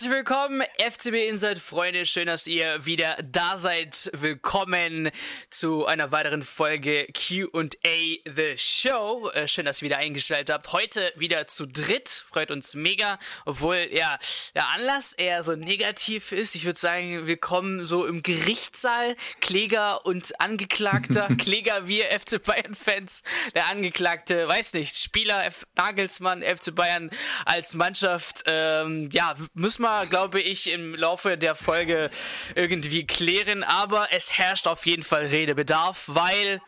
Herzlich willkommen, FCB Inside Freunde. Schön, dass ihr wieder da seid. Willkommen zu einer weiteren Folge QA The Show. Äh, schön, dass ihr wieder eingestellt habt. Heute wieder zu dritt. Freut uns mega. Obwohl, ja, der Anlass eher so negativ ist. Ich würde sagen, wir kommen so im Gerichtssaal. Kläger und Angeklagter. Kläger, wir FC Bayern-Fans. Der Angeklagte, weiß nicht, Spieler F Nagelsmann, FC Bayern als Mannschaft. Ähm, ja, müssen wir, glaube ich, im Laufe der Folge irgendwie klären. Aber es herrscht auf jeden Fall Redebedarf, weil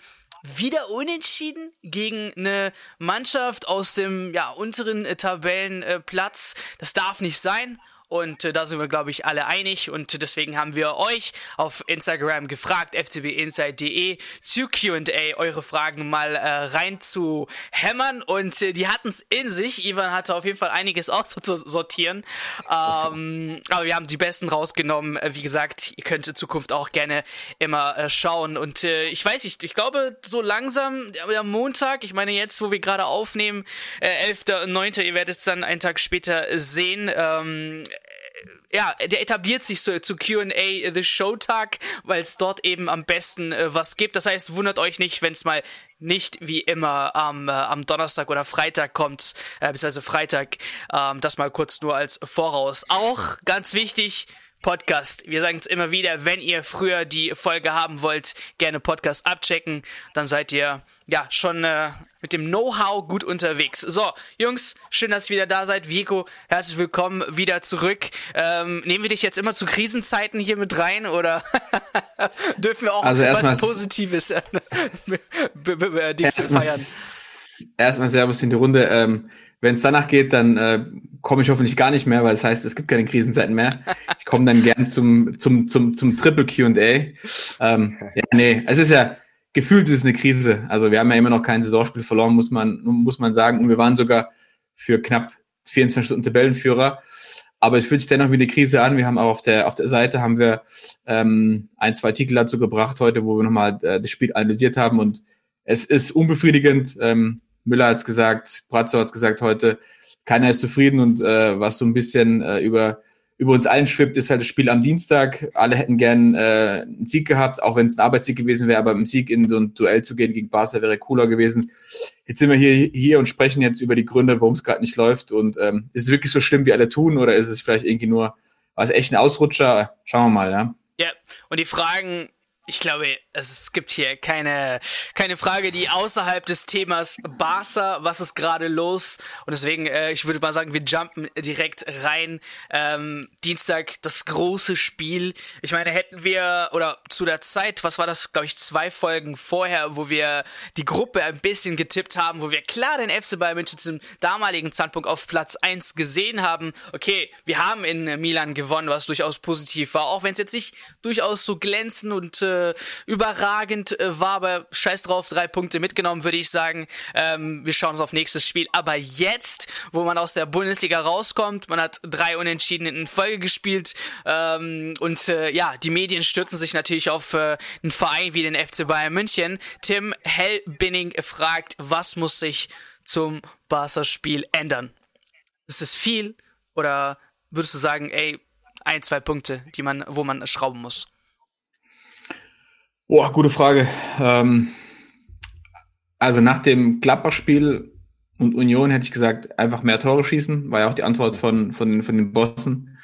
wieder unentschieden gegen eine Mannschaft aus dem ja, unteren äh, Tabellenplatz. Das darf nicht sein. Und äh, da sind wir, glaube ich, alle einig. Und deswegen haben wir euch auf Instagram gefragt, fcbinside.de, zu QA eure Fragen mal äh, rein zu hämmern. Und äh, die hatten es in sich. Ivan hatte auf jeden Fall einiges auszusortieren. Ähm, aber wir haben die besten rausgenommen. Äh, wie gesagt, ihr könnt in Zukunft auch gerne immer äh, schauen. Und äh, ich weiß nicht, ich glaube, so langsam am Montag, ich meine jetzt, wo wir gerade aufnehmen, äh, 11.9., ihr werdet es dann einen Tag später sehen, ähm, ja, der etabliert sich so zu QA The Showtag, weil es dort eben am besten äh, was gibt. Das heißt, wundert euch nicht, wenn es mal nicht wie immer am, äh, am Donnerstag oder Freitag kommt, äh, beziehungsweise Freitag, ähm, das mal kurz nur als Voraus. Auch ganz wichtig, Podcast. Wir sagen es immer wieder, wenn ihr früher die Folge haben wollt, gerne Podcast abchecken. Dann seid ihr ja schon äh, mit dem Know-how gut unterwegs. So, Jungs, schön, dass ihr wieder da seid. Vico, herzlich willkommen wieder zurück. Ähm, nehmen wir dich jetzt immer zu Krisenzeiten hier mit rein oder dürfen wir auch also was Positives äh, feiern? Erstmal Servus in die Runde. Ähm, wenn es danach geht, dann äh, komme ich hoffentlich gar nicht mehr, weil das heißt, es gibt keine Krisenzeiten mehr. Ich komme dann gern zum, zum, zum, zum Triple QA. Ähm, ja, nee, es ist ja, gefühlt ist es eine Krise. Also wir haben ja immer noch kein Saisonspiel verloren, muss man, muss man sagen. Und wir waren sogar für knapp 24 Stunden Tabellenführer. Aber es fühlt sich dennoch wie eine Krise an. Wir haben auch auf der, auf der Seite haben wir ähm, ein, zwei Artikel dazu gebracht heute, wo wir nochmal äh, das Spiel analysiert haben. Und es ist unbefriedigend. Ähm, Müller hat es gesagt, Brazzo hat es gesagt heute, keiner ist zufrieden und äh, was so ein bisschen äh, über, über uns allen schwippt, ist halt das Spiel am Dienstag. Alle hätten gern äh, einen Sieg gehabt, auch wenn es ein Arbeitssieg gewesen wäre, aber im Sieg in so ein Duell zu gehen gegen Barca wäre cooler gewesen. Jetzt sind wir hier, hier und sprechen jetzt über die Gründe, warum es gerade nicht läuft. Und ähm, ist es wirklich so schlimm, wie alle tun, oder ist es vielleicht irgendwie nur, war es echt ein Ausrutscher? Schauen wir mal, ja. Ja, und die Fragen ich glaube, es gibt hier keine, keine Frage, die außerhalb des Themas Barca, was ist gerade los? Und deswegen, äh, ich würde mal sagen, wir jumpen direkt rein. Ähm, Dienstag das große Spiel. Ich meine, hätten wir, oder zu der Zeit, was war das, glaube ich, zwei Folgen vorher, wo wir die Gruppe ein bisschen getippt haben, wo wir klar den FC Bayern München zum damaligen Zeitpunkt auf Platz 1 gesehen haben. Okay, wir haben in Milan gewonnen, was durchaus positiv war, auch wenn es jetzt nicht durchaus so glänzend und äh, äh, überragend äh, war, aber scheiß drauf, drei Punkte mitgenommen, würde ich sagen. Ähm, wir schauen uns auf nächstes Spiel. Aber jetzt, wo man aus der Bundesliga rauskommt, man hat drei Unentschieden in Folge gespielt ähm, und äh, ja, die Medien stürzen sich natürlich auf äh, einen Verein wie den FC Bayern München. Tim Hellbinning fragt, was muss sich zum Barca-Spiel ändern? Ist es viel oder würdest du sagen, ey, ein, zwei Punkte, die man, wo man schrauben muss? Boah, gute Frage. Ähm, also nach dem Gladbach-Spiel und Union hätte ich gesagt, einfach mehr Tore schießen, war ja auch die Antwort von, von, den, von den Bossen.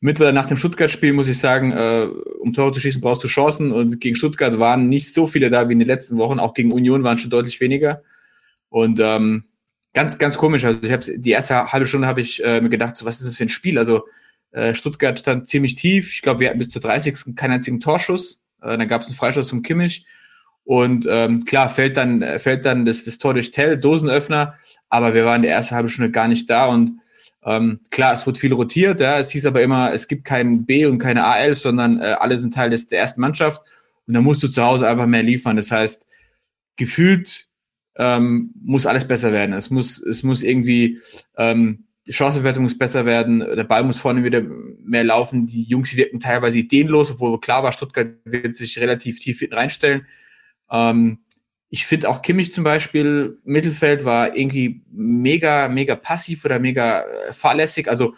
Mittlerweile nach dem Stuttgart-Spiel muss ich sagen, äh, um Tore zu schießen, brauchst du Chancen. Und gegen Stuttgart waren nicht so viele da wie in den letzten Wochen. Auch gegen Union waren schon deutlich weniger. Und ähm, ganz, ganz komisch. Also ich habe die erste halbe Stunde habe ich äh, mir gedacht, so, was ist das für ein Spiel? Also äh, Stuttgart stand ziemlich tief. Ich glaube, wir hatten bis zur 30. keinen einzigen Torschuss. Äh, dann gab es einen Freistoß vom Kimmich. Und ähm, klar, fällt dann, fällt dann das, das Tor durch Tell, Dosenöffner, aber wir waren die erste halbe Stunde gar nicht da und ähm, klar, es wird viel rotiert, ja, es hieß aber immer, es gibt kein B und keine A11, sondern äh, alle sind Teil des, der ersten Mannschaft und da musst du zu Hause einfach mehr liefern. Das heißt, gefühlt ähm, muss alles besser werden. Es muss, es muss irgendwie ähm, die Chancenwertung muss besser werden, der Ball muss vorne wieder mehr laufen, die Jungs wirken teilweise ideenlos, obwohl klar war, Stuttgart wird sich relativ tief reinstellen. Ähm, ich finde auch Kimmich zum Beispiel, Mittelfeld war irgendwie mega, mega passiv oder mega äh, fahrlässig. Also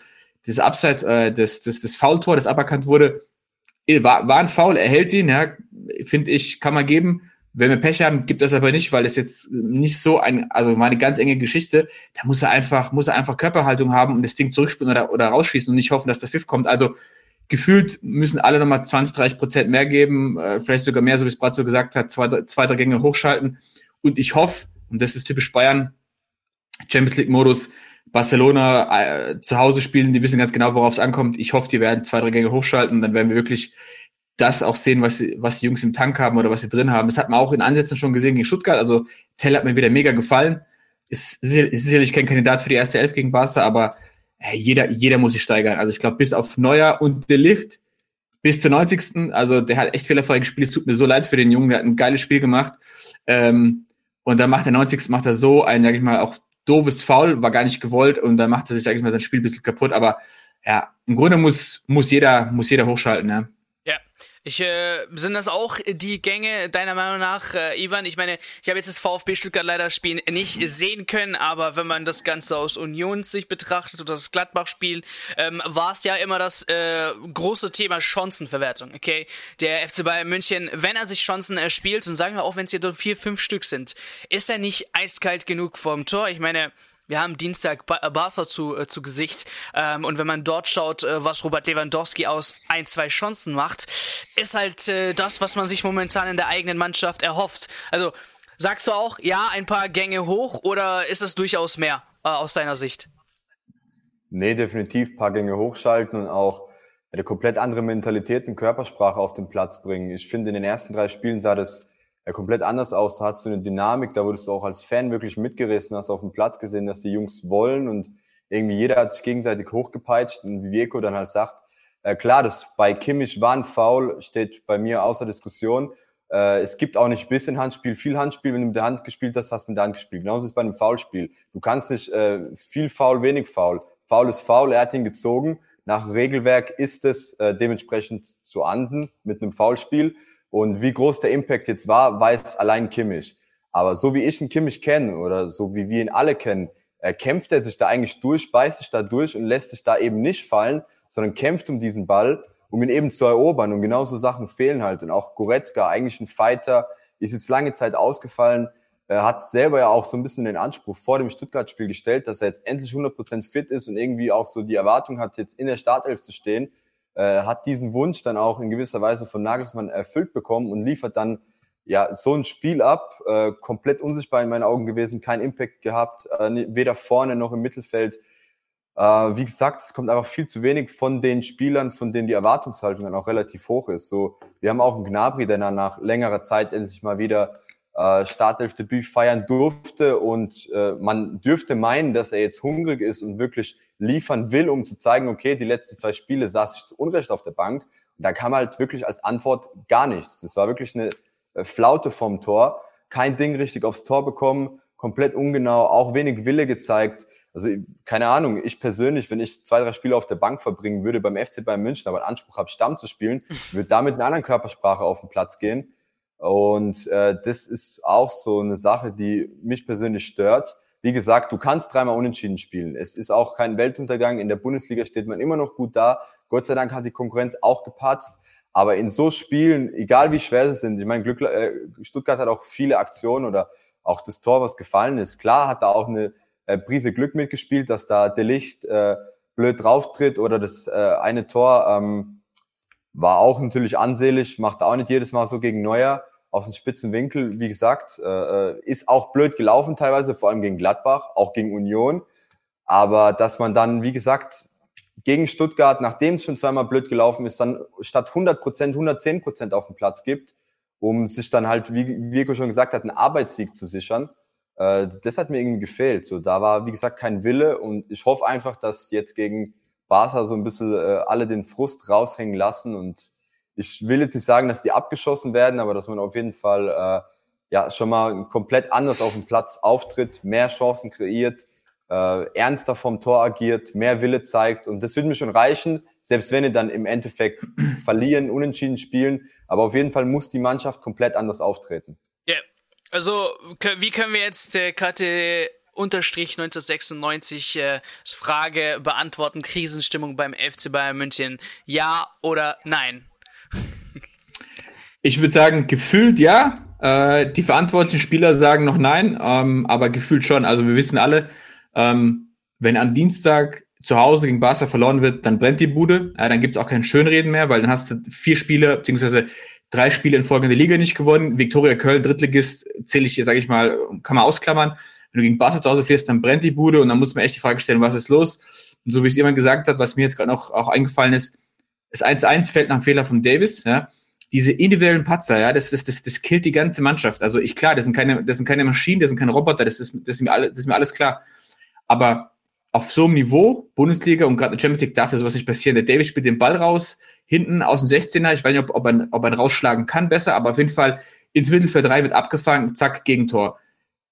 das Upside, äh, das, das, das Foul-Tor, das aberkannt wurde, war, war ein Foul, er hält ihn, ja, finde ich, kann man geben. Wenn wir Pech haben, gibt das aber nicht, weil es jetzt nicht so ein, also war eine ganz enge Geschichte. Da muss er einfach, muss er einfach Körperhaltung haben und das Ding zurückspielen oder, oder rausschießen und nicht hoffen, dass der Pfiff kommt. Also gefühlt müssen alle nochmal 20, 30 Prozent mehr geben, äh, vielleicht sogar mehr, so wie es Bratzo gesagt hat, zwei, zwei, drei Gänge hochschalten. Und ich hoffe, und das ist typisch Bayern, Champions League-Modus, Barcelona äh, zu Hause spielen, die wissen ganz genau, worauf es ankommt. Ich hoffe, die werden zwei, drei Gänge hochschalten und dann werden wir wirklich das auch sehen, was, was die Jungs im Tank haben oder was sie drin haben. Das hat man auch in Ansätzen schon gesehen gegen Stuttgart. Also Tell hat mir wieder mega gefallen. Ist, ist sicherlich kein Kandidat für die erste Elf gegen Barca, aber hey, jeder, jeder muss sich steigern. Also ich glaube, bis auf Neuer und Delicht bis zur 90. Also der hat echt fehlerfrei gespielt. Es tut mir so leid für den Jungen, der hat ein geiles Spiel gemacht. Ähm, und dann macht der 90. macht er so ein, sag ich mal, auch doofes Foul, war gar nicht gewollt und dann macht er sich, sag ich mal, sein Spiel ein bisschen kaputt. Aber ja, im Grunde muss, muss jeder, muss jeder hochschalten, ja. Ich, äh, sind das auch die Gänge deiner Meinung nach, äh, Ivan? Ich meine, ich habe jetzt das VfB Stuttgart leider Spiel nicht sehen können, aber wenn man das Ganze aus Unionssicht betrachtet oder das Gladbach-Spiel, ähm, war es ja immer das äh, große Thema Chancenverwertung. Okay, der FC Bayern München, wenn er sich Chancen erspielt und sagen wir auch, wenn es hier nur vier, fünf Stück sind, ist er nicht eiskalt genug vorm Tor? Ich meine, wir haben Dienstag ba äh, Barca zu, äh, zu Gesicht. Ähm, und wenn man dort schaut, äh, was Robert Lewandowski aus ein, zwei Chancen macht, ist halt äh, das, was man sich momentan in der eigenen Mannschaft erhofft. Also sagst du auch, ja, ein paar Gänge hoch oder ist es durchaus mehr äh, aus deiner Sicht? Nee, definitiv ein paar Gänge hochschalten und auch eine komplett andere Mentalität und Körpersprache auf den Platz bringen. Ich finde, in den ersten drei Spielen sah das ja, komplett anders aus. Da hast du eine Dynamik, da wurdest du auch als Fan wirklich mitgerissen, hast auf dem Platz gesehen, dass die Jungs wollen und irgendwie jeder hat sich gegenseitig hochgepeitscht und wie Vieko dann halt sagt, äh, klar, das bei Kimmich war ein Foul, steht bei mir außer Diskussion. Äh, es gibt auch nicht bisschen Handspiel, viel Handspiel. Wenn du mit der Hand gespielt hast, hast du mit der Hand gespielt. Genauso ist es bei einem Foulspiel. Du kannst nicht äh, viel Foul, wenig Foul. Foul ist Foul, er hat ihn gezogen. Nach Regelwerk ist es äh, dementsprechend zu anden mit einem Foulspiel. Und wie groß der Impact jetzt war, weiß allein Kimmich. Aber so wie ich ihn Kimmich kenne oder so wie wir ihn alle kennen, äh, kämpft er sich da eigentlich durch, beißt sich da durch und lässt sich da eben nicht fallen, sondern kämpft um diesen Ball, um ihn eben zu erobern. Und genauso Sachen fehlen halt. Und auch Goretzka, eigentlich ein Fighter, ist jetzt lange Zeit ausgefallen, er hat selber ja auch so ein bisschen den Anspruch vor dem Stuttgart-Spiel gestellt, dass er jetzt endlich 100% fit ist und irgendwie auch so die Erwartung hat, jetzt in der Startelf zu stehen äh, hat diesen Wunsch dann auch in gewisser Weise von Nagelsmann erfüllt bekommen und liefert dann ja so ein Spiel ab, äh, komplett unsichtbar in meinen Augen gewesen, kein Impact gehabt, äh, weder vorne noch im Mittelfeld. Äh, wie gesagt, es kommt einfach viel zu wenig von den Spielern, von denen die Erwartungshaltung dann auch relativ hoch ist. So, wir haben auch einen Gnabry, der nach längerer Zeit endlich mal wieder äh, Startelf-Debüt feiern durfte und äh, man dürfte meinen, dass er jetzt hungrig ist und wirklich liefern will, um zu zeigen, okay, die letzten zwei Spiele saß ich zu Unrecht auf der Bank. Und da kam halt wirklich als Antwort gar nichts. Das war wirklich eine äh, Flaute vom Tor. Kein Ding richtig aufs Tor bekommen, komplett ungenau, auch wenig Wille gezeigt. Also keine Ahnung, ich persönlich, wenn ich zwei, drei Spiele auf der Bank verbringen würde beim FC Bayern München, aber einen Anspruch habe, Stamm zu spielen, würde damit mit einer anderen Körpersprache auf den Platz gehen. Und äh, das ist auch so eine Sache, die mich persönlich stört. Wie gesagt, du kannst dreimal unentschieden spielen. Es ist auch kein Weltuntergang. In der Bundesliga steht man immer noch gut da. Gott sei Dank hat die Konkurrenz auch gepatzt. Aber in so Spielen, egal wie schwer sie sind, ich meine, Glück, äh, Stuttgart hat auch viele Aktionen oder auch das Tor, was gefallen ist. Klar hat da auch eine äh, Prise Glück mitgespielt, dass da der Licht äh, blöd drauftritt oder das äh, eine Tor ähm, war auch natürlich ansehlich, macht auch nicht jedes Mal so gegen Neuer aus dem spitzen Winkel, wie gesagt, äh, äh, ist auch blöd gelaufen teilweise, vor allem gegen Gladbach, auch gegen Union. Aber dass man dann, wie gesagt, gegen Stuttgart, nachdem es schon zweimal blöd gelaufen ist, dann statt 100 Prozent 110 Prozent auf den Platz gibt, um sich dann halt, wie Virko schon gesagt hat, einen Arbeitssieg zu sichern. Äh, das hat mir irgendwie gefehlt. So, da war, wie gesagt, kein Wille und ich hoffe einfach, dass jetzt gegen Barca so ein bisschen äh, alle den Frust raushängen lassen und ich will jetzt nicht sagen, dass die abgeschossen werden, aber dass man auf jeden Fall äh, ja schon mal komplett anders auf dem Platz auftritt, mehr Chancen kreiert, äh, ernster vom Tor agiert, mehr Wille zeigt und das würde mir schon reichen, selbst wenn ihr dann im Endeffekt verlieren, unentschieden spielen, aber auf jeden Fall muss die Mannschaft komplett anders auftreten. Ja, yeah. also wie können wir jetzt äh, gerade 1996 äh, Frage beantworten, Krisenstimmung beim FC Bayern München. Ja oder nein? Ich würde sagen, gefühlt ja. Äh, die verantwortlichen Spieler sagen noch nein, ähm, aber gefühlt schon. Also wir wissen alle, ähm, wenn am Dienstag zu Hause gegen Barca verloren wird, dann brennt die Bude. Ja, dann gibt's auch kein Schönreden mehr, weil dann hast du vier Spiele, beziehungsweise drei Spiele in folgende Liga nicht gewonnen. Viktoria Köln, Drittligist, zähle ich hier, sage ich mal, kann man ausklammern. Wenn du gegen Barca zu Hause fährst, dann brennt die Bude und dann muss man echt die Frage stellen, was ist los? Und so wie es jemand gesagt hat, was mir jetzt gerade noch auch eingefallen ist, das 1-1 fällt nach dem Fehler von Davis, ja. Diese individuellen Patzer, ja, das, das, das, das killt die ganze Mannschaft. Also ich klar, das sind keine, das sind keine Maschinen, das sind keine Roboter, das ist, das ist mir alles, das ist mir alles klar. Aber auf so einem Niveau, Bundesliga und gerade Champions League darf ja sowas nicht passieren. Der Davis spielt den Ball raus, hinten aus dem 16er. Ich weiß nicht, ob, ob, er, ob ihn rausschlagen kann besser, aber auf jeden Fall ins Mittelfeld rein, wird abgefangen, zack, Gegentor.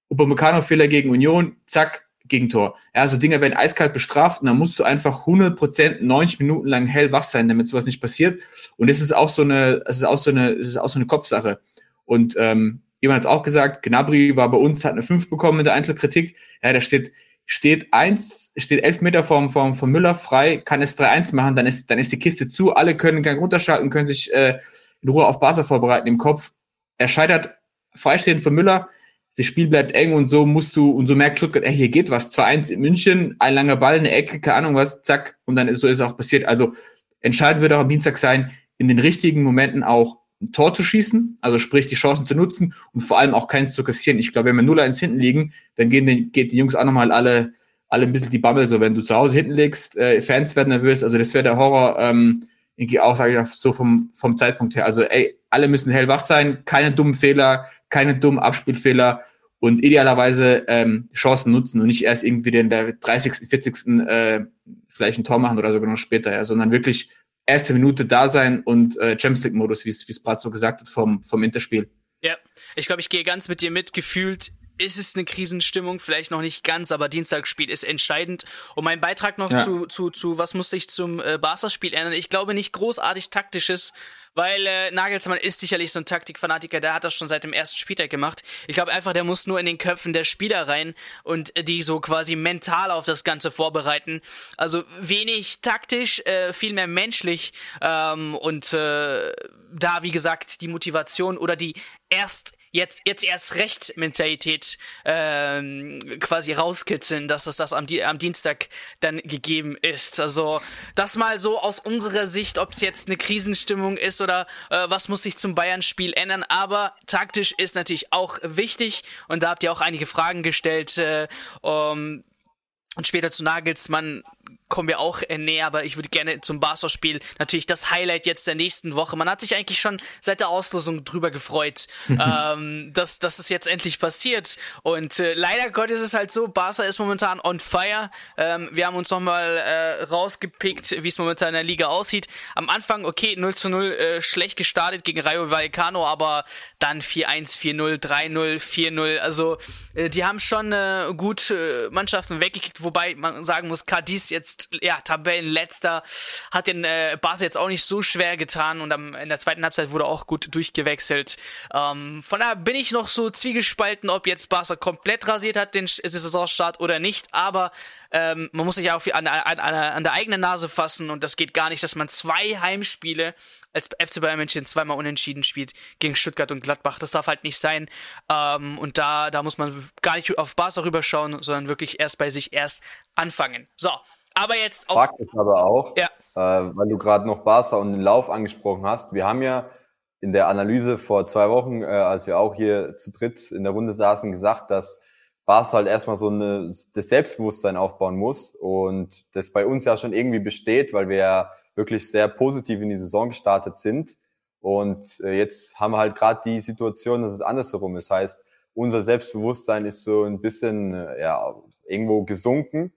Upamecano-Fehler gegen Union, zack, Gegentor. Ja, so Dinge werden eiskalt bestraft und dann musst du einfach 100 Prozent 90 Minuten lang hellwach sein, damit sowas nicht passiert. Und es ist auch so eine, es ist auch so eine, es ist auch so eine Kopfsache. Und ähm, jemand hat auch gesagt, Gnabry war bei uns, hat eine 5 bekommen in der Einzelkritik. Ja, da steht, steht eins, steht elf Meter vom, vom, vom Müller frei, kann es 3-1 machen, dann ist, dann ist die Kiste zu, alle können Gang runterschalten, können sich äh, in Ruhe auf Barca vorbereiten im Kopf. Er scheitert freistehend von Müller, das Spiel bleibt eng und so musst du, und so merkt Stuttgart, ey, hier geht was. 2-1 in München, ein langer Ball, eine Ecke, keine Ahnung was, zack, und dann ist, so ist es auch passiert. Also entscheidend wird auch am Dienstag sein, in den richtigen Momenten auch ein Tor zu schießen, also sprich die Chancen zu nutzen und vor allem auch keins zu kassieren. Ich glaube, wenn wir 0-1 hinten liegen, dann gehen die, geht die Jungs auch nochmal alle, alle ein bisschen die Bammel, so wenn du zu Hause hinten legst, äh, Fans werden nervös, also das wäre der Horror, ähm, irgendwie auch, sage ich so vom, vom Zeitpunkt her. Also ey, alle müssen hellwach sein, keine dummen Fehler, keine dummen Abspielfehler und idealerweise ähm, Chancen nutzen und nicht erst irgendwie in der 30., 40. Äh, vielleicht ein Tor machen oder sogar noch später, ja, sondern wirklich erste Minute da sein und äh, Champions League-Modus, wie es Brat so gesagt hat, vom, vom Interspiel. Ja, ich glaube, ich gehe ganz mit dir mit. Gefühlt ist es eine Krisenstimmung, vielleicht noch nicht ganz, aber Dienstagsspiel ist entscheidend. Und mein Beitrag noch ja. zu, zu, zu, was musste ich zum äh, Barca-Spiel ändern? Ich glaube nicht großartig taktisches, weil äh, Nagelsmann ist sicherlich so ein Taktikfanatiker, der hat das schon seit dem ersten Spieltag gemacht. Ich glaube einfach, der muss nur in den Köpfen der Spieler rein und die so quasi mental auf das Ganze vorbereiten. Also wenig taktisch, äh, viel mehr menschlich ähm, und äh, da, wie gesagt, die Motivation oder die erst jetzt jetzt erst recht Mentalität ähm, quasi rauskitzeln, dass es das am, am Dienstag dann gegeben ist. Also das mal so aus unserer Sicht, ob es jetzt eine Krisenstimmung ist oder äh, was muss sich zum Bayern-Spiel ändern. Aber taktisch ist natürlich auch wichtig und da habt ihr auch einige Fragen gestellt. Äh, um, und später zu Nagelsmann kommen wir auch äh, näher, aber ich würde gerne zum Barca-Spiel natürlich das Highlight jetzt der nächsten Woche. Man hat sich eigentlich schon seit der Auslosung drüber gefreut, ähm, dass, dass es jetzt endlich passiert. Und äh, leider Gott ist es halt so, Barca ist momentan on fire. Ähm, wir haben uns nochmal äh, rausgepickt, wie es momentan in der Liga aussieht. Am Anfang, okay, 0 zu 0 äh, schlecht gestartet gegen Rayo Vallecano, aber dann 4-1, 4-0, 3-0, 4-0. Also äh, die haben schon äh, gut äh, Mannschaften weggekickt, wobei man sagen muss, Cadiz jetzt jetzt ja Tabellenletzter, hat den äh, Barca jetzt auch nicht so schwer getan und am, in der zweiten Halbzeit wurde auch gut durchgewechselt. Ähm, von daher bin ich noch so zwiegespalten, ob jetzt Barca komplett rasiert hat den Saisonstart oder nicht, aber ähm, man muss sich ja auch an, an, an, der eigenen Nase fassen und das geht gar nicht, dass man zwei Heimspiele als FC Bayern München zweimal unentschieden spielt gegen Stuttgart und Gladbach. Das darf halt nicht sein. Ähm, und da, da muss man gar nicht auf Barca rüberschauen, sondern wirklich erst bei sich erst anfangen. So, aber jetzt auf. Fakt ist aber auch, ja. äh, weil du gerade noch Barca und den Lauf angesprochen hast. Wir haben ja in der Analyse vor zwei Wochen, äh, als wir auch hier zu dritt in der Runde saßen, gesagt, dass Barca halt erstmal so eine, das Selbstbewusstsein aufbauen muss und das bei uns ja schon irgendwie besteht, weil wir ja wirklich sehr positiv in die Saison gestartet sind. Und äh, jetzt haben wir halt gerade die Situation, dass es andersherum ist. Das heißt, unser Selbstbewusstsein ist so ein bisschen äh, ja, irgendwo gesunken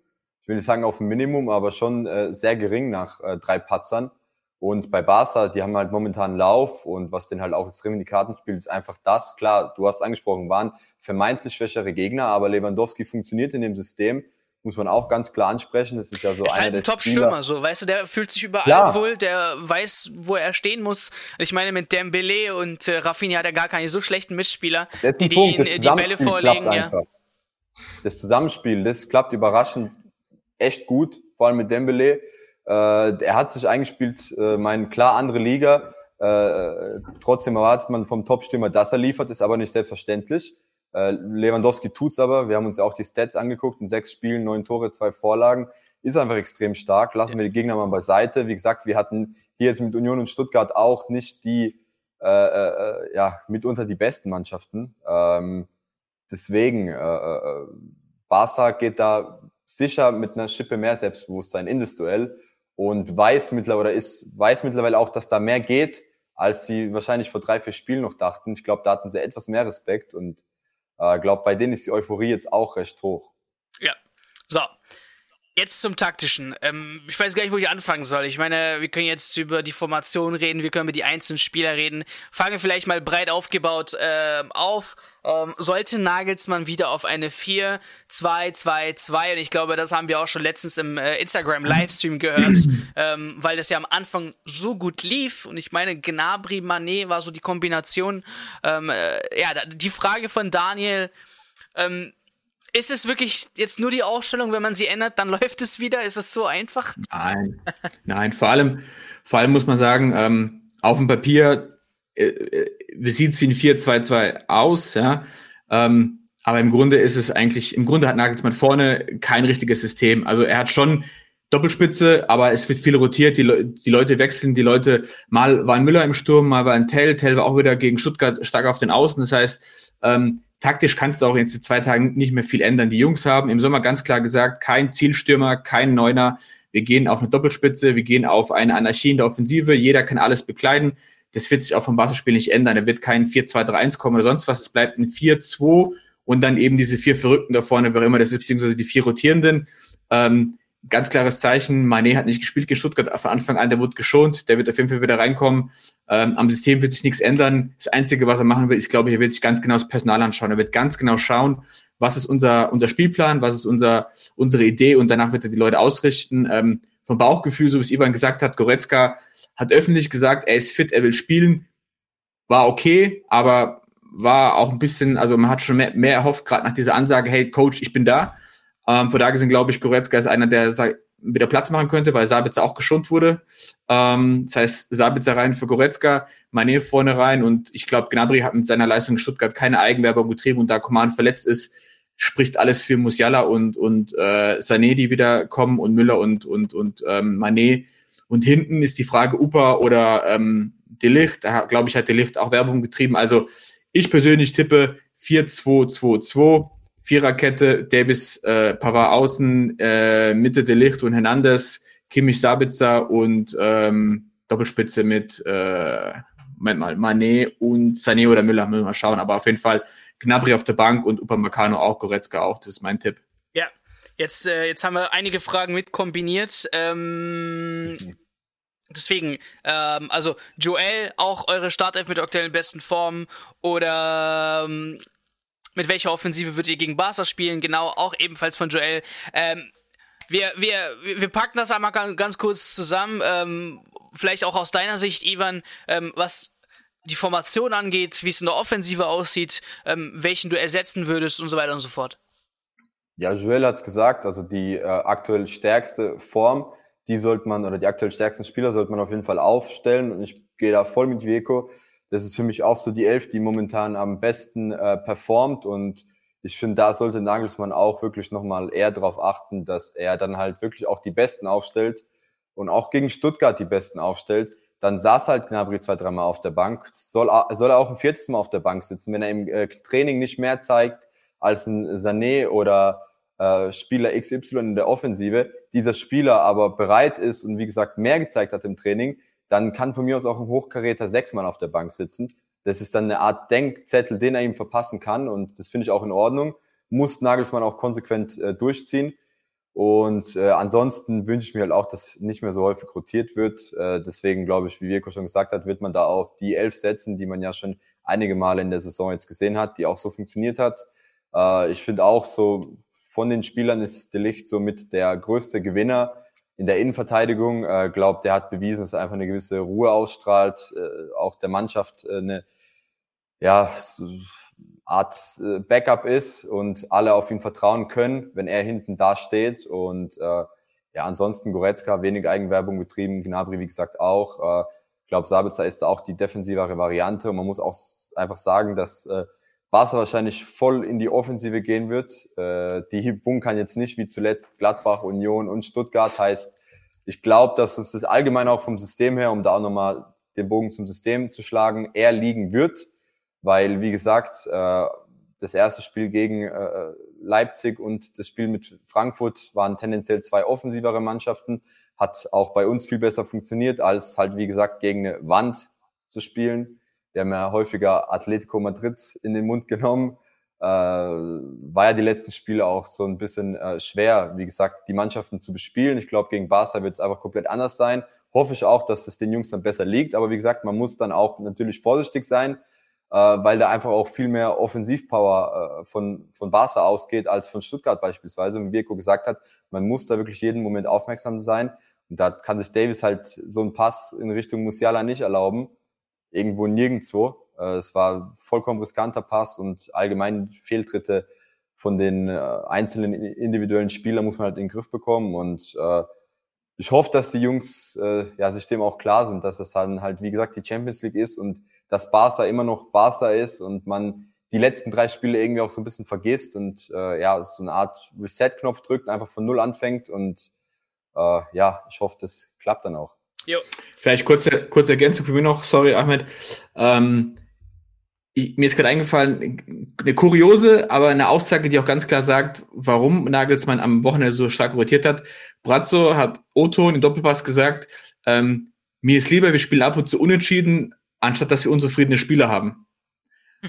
will nicht sagen auf ein Minimum, aber schon äh, sehr gering nach äh, drei Patzern. Und bei Barca, die haben halt momentan Lauf und was den halt auch extrem in die Karten spielt, ist einfach das. Klar, du hast angesprochen, waren vermeintlich schwächere Gegner, aber Lewandowski funktioniert in dem System, muss man auch ganz klar ansprechen. Das ist ja so ist einer halt ein Top-Stürmer, so, weißt du, der fühlt sich überall klar. wohl, der weiß, wo er stehen muss. Ich meine, mit Dembele und äh, Rafinha hat er gar keine so schlechten Mitspieler, die, die, die Bälle vorlegen, ja. das Zusammenspiel, das klappt überraschend echt gut, vor allem mit Dembele. Äh, er hat sich eingespielt, äh, meine klar andere Liga. Äh, trotzdem erwartet man vom Topstürmer, dass er liefert, ist aber nicht selbstverständlich. Äh, Lewandowski tut's aber. Wir haben uns ja auch die Stats angeguckt. In sechs Spielen, neun Tore, zwei Vorlagen. Ist einfach extrem stark. Lassen wir die Gegner mal beiseite. Wie gesagt, wir hatten hier jetzt mit Union und Stuttgart auch nicht die, äh, äh, ja, mitunter die besten Mannschaften. Ähm, deswegen, äh, Barca geht da sicher mit einer Schippe mehr Selbstbewusstsein in das Duell und weiß mittlerweile, ist, weiß mittlerweile auch, dass da mehr geht, als sie wahrscheinlich vor drei, vier Spielen noch dachten. Ich glaube, da hatten sie etwas mehr Respekt und äh, glaube, bei denen ist die Euphorie jetzt auch recht hoch. Ja. So, Jetzt zum taktischen. Ähm, ich weiß gar nicht, wo ich anfangen soll. Ich meine, wir können jetzt über die Formation reden, wir können über die einzelnen Spieler reden. Fangen wir vielleicht mal breit aufgebaut äh, auf. Ähm, sollte Nagelsmann wieder auf eine 4-2-2-2 und ich glaube, das haben wir auch schon letztens im äh, Instagram Livestream gehört, ähm, weil das ja am Anfang so gut lief und ich meine, Gnabry Manet war so die Kombination. Ähm, äh, ja, die Frage von Daniel. Ähm, ist es wirklich jetzt nur die Aufstellung, wenn man sie ändert, dann läuft es wieder? Ist es so einfach? Nein, nein. Vor allem, vor allem muss man sagen, ähm, auf dem Papier äh, äh, sieht es wie ein 4-2-2 aus, ja. Ähm, aber im Grunde ist es eigentlich, im Grunde hat Nagelsmann vorne kein richtiges System. Also er hat schon Doppelspitze, aber es wird viel rotiert, die, Le die Leute wechseln, die Leute, mal war ein Müller im Sturm, mal war ein Tell, Tell war auch wieder gegen Stuttgart stark auf den Außen. Das heißt, ähm, taktisch kannst du auch jetzt in zwei Tagen nicht mehr viel ändern. Die Jungs haben im Sommer ganz klar gesagt, kein Zielstürmer, kein Neuner. Wir gehen auf eine Doppelspitze, wir gehen auf eine Anarchie in der Offensive. Jeder kann alles bekleiden. Das wird sich auch vom Basisspiel nicht ändern. Da wird kein 4-2-3-1 kommen oder sonst was. Es bleibt ein 4-2 und dann eben diese vier Verrückten da vorne, wer immer das ist, beziehungsweise die vier Rotierenden. Ähm, ganz klares Zeichen. Mané hat nicht gespielt gegen Stuttgart von Anfang an, der wurde geschont, der wird auf jeden Fall wieder reinkommen. Ähm, am System wird sich nichts ändern. Das Einzige, was er machen will, ich glaube, er wird sich ganz genau das Personal anschauen. Er wird ganz genau schauen, was ist unser, unser Spielplan, was ist unser, unsere Idee und danach wird er die Leute ausrichten. Ähm, vom Bauchgefühl, so wie es Ivan gesagt hat, Goretzka hat öffentlich gesagt, er ist fit, er will spielen. War okay, aber war auch ein bisschen, also man hat schon mehr, mehr erhofft, gerade nach dieser Ansage, hey Coach, ich bin da. Ähm, von daher gesehen glaube ich, Goretzka ist einer, der wieder Platz machen könnte, weil Sabitzer auch geschont wurde. Ähm, das heißt, Sabitzer rein für Goretzka, Mané vorne rein und ich glaube, Gnabry hat mit seiner Leistung in Stuttgart keine Eigenwerbung getrieben und da Command verletzt ist, spricht alles für Musiala und, und äh, Sané, die wieder kommen und Müller und, und, und ähm, Mané. Und hinten ist die Frage Upa oder ähm, Delicht. Da glaube ich, hat Delicht auch Werbung getrieben. Also ich persönlich tippe 4-2-2-2 Viererkette, Davis, äh, Pavard außen, äh, Mitte de Licht und Hernandez, Kimmich, Sabitzer und ähm, Doppelspitze mit äh, Moment mal, Manet und Sané oder Müller, müssen wir mal schauen. Aber auf jeden Fall Gnabry auf der Bank und Upamecano auch, Goretzka auch, das ist mein Tipp. Ja, jetzt, äh, jetzt haben wir einige Fragen mit kombiniert. Ähm, Deswegen, ähm, also Joel, auch eure Startelf mit aktuellen besten Form oder ähm, mit welcher Offensive würdet ihr gegen Barca spielen? Genau, auch ebenfalls von Joel. Ähm, wir, wir, wir packen das einmal ganz kurz zusammen. Ähm, vielleicht auch aus deiner Sicht, Ivan, ähm, was die Formation angeht, wie es in der Offensive aussieht, ähm, welchen du ersetzen würdest und so weiter und so fort. Ja, Joel hat es gesagt, also die äh, aktuell stärkste Form, die sollte man, oder die aktuell stärksten Spieler sollte man auf jeden Fall aufstellen. Und ich gehe da voll mit Vieco das ist für mich auch so die Elf, die momentan am besten äh, performt und ich finde, da sollte Nagelsmann auch wirklich nochmal eher darauf achten, dass er dann halt wirklich auch die Besten aufstellt und auch gegen Stuttgart die Besten aufstellt. Dann saß halt Gnabry zwei, dreimal auf der Bank. Soll, soll er auch ein viertes Mal auf der Bank sitzen, wenn er im äh, Training nicht mehr zeigt als ein Sané oder äh, Spieler XY in der Offensive, dieser Spieler aber bereit ist und wie gesagt mehr gezeigt hat im Training, dann kann von mir aus auch ein Hochkaräter sechsmal auf der Bank sitzen. Das ist dann eine Art Denkzettel, den er ihm verpassen kann und das finde ich auch in Ordnung. Muss Nagelsmann auch konsequent äh, durchziehen. Und äh, ansonsten wünsche ich mir halt auch, dass nicht mehr so häufig rotiert wird. Äh, deswegen glaube ich, wie Virko schon gesagt hat, wird man da auf die elf setzen, die man ja schon einige Male in der Saison jetzt gesehen hat, die auch so funktioniert hat. Äh, ich finde auch so, von den Spielern ist Delicht somit der größte Gewinner in der Innenverteidigung. Äh, glaubt, der hat bewiesen, dass er einfach eine gewisse Ruhe ausstrahlt, äh, auch der Mannschaft äh, eine, ja, Art äh, Backup ist und alle auf ihn vertrauen können, wenn er hinten da steht. Und äh, ja, ansonsten Goretzka wenig Eigenwerbung betrieben, Gnabry wie gesagt auch. Äh, ich glaube, Sabitzer ist auch die defensivere Variante. Und man muss auch einfach sagen, dass äh, Barca wahrscheinlich voll in die Offensive gehen wird. Äh, die bunkern jetzt nicht wie zuletzt Gladbach, Union und Stuttgart. Heißt, ich glaube, dass es das allgemein auch vom System her, um da auch nochmal den Bogen zum System zu schlagen, eher liegen wird, weil, wie gesagt, äh, das erste Spiel gegen äh, Leipzig und das Spiel mit Frankfurt waren tendenziell zwei offensivere Mannschaften, hat auch bei uns viel besser funktioniert, als halt, wie gesagt, gegen eine Wand zu spielen. Wir haben ja häufiger Atletico Madrid in den Mund genommen. Äh, war ja die letzten Spiele auch so ein bisschen äh, schwer, wie gesagt, die Mannschaften zu bespielen. Ich glaube, gegen Barca wird es einfach komplett anders sein. Hoffe ich auch, dass es den Jungs dann besser liegt. Aber wie gesagt, man muss dann auch natürlich vorsichtig sein, äh, weil da einfach auch viel mehr Offensivpower äh, von, von Barca ausgeht als von Stuttgart beispielsweise. Und wie Virko gesagt hat, man muss da wirklich jeden Moment aufmerksam sein. Und da kann sich Davis halt so einen Pass in Richtung Musiala nicht erlauben irgendwo nirgendwo. Äh, es war vollkommen riskanter Pass und allgemein Fehltritte von den äh, einzelnen individuellen Spielern muss man halt in den Griff bekommen und äh, ich hoffe, dass die Jungs äh, ja, sich dem auch klar sind, dass es dann halt, wie gesagt, die Champions League ist und dass Barca immer noch Barca ist und man die letzten drei Spiele irgendwie auch so ein bisschen vergisst und äh, ja, so eine Art Reset-Knopf drückt, einfach von Null anfängt und äh, ja, ich hoffe, das klappt dann auch. Jo. Vielleicht kurze, kurze Ergänzung für mich noch, sorry Ahmed. Ähm, ich, mir ist gerade eingefallen, eine kuriose, aber eine Aussage, die auch ganz klar sagt, warum Nagelsmann am Wochenende so stark rotiert hat. Brazzo hat Otto in den Doppelpass gesagt, ähm, mir ist lieber, wir spielen ab und zu unentschieden, anstatt dass wir unzufriedene Spieler haben.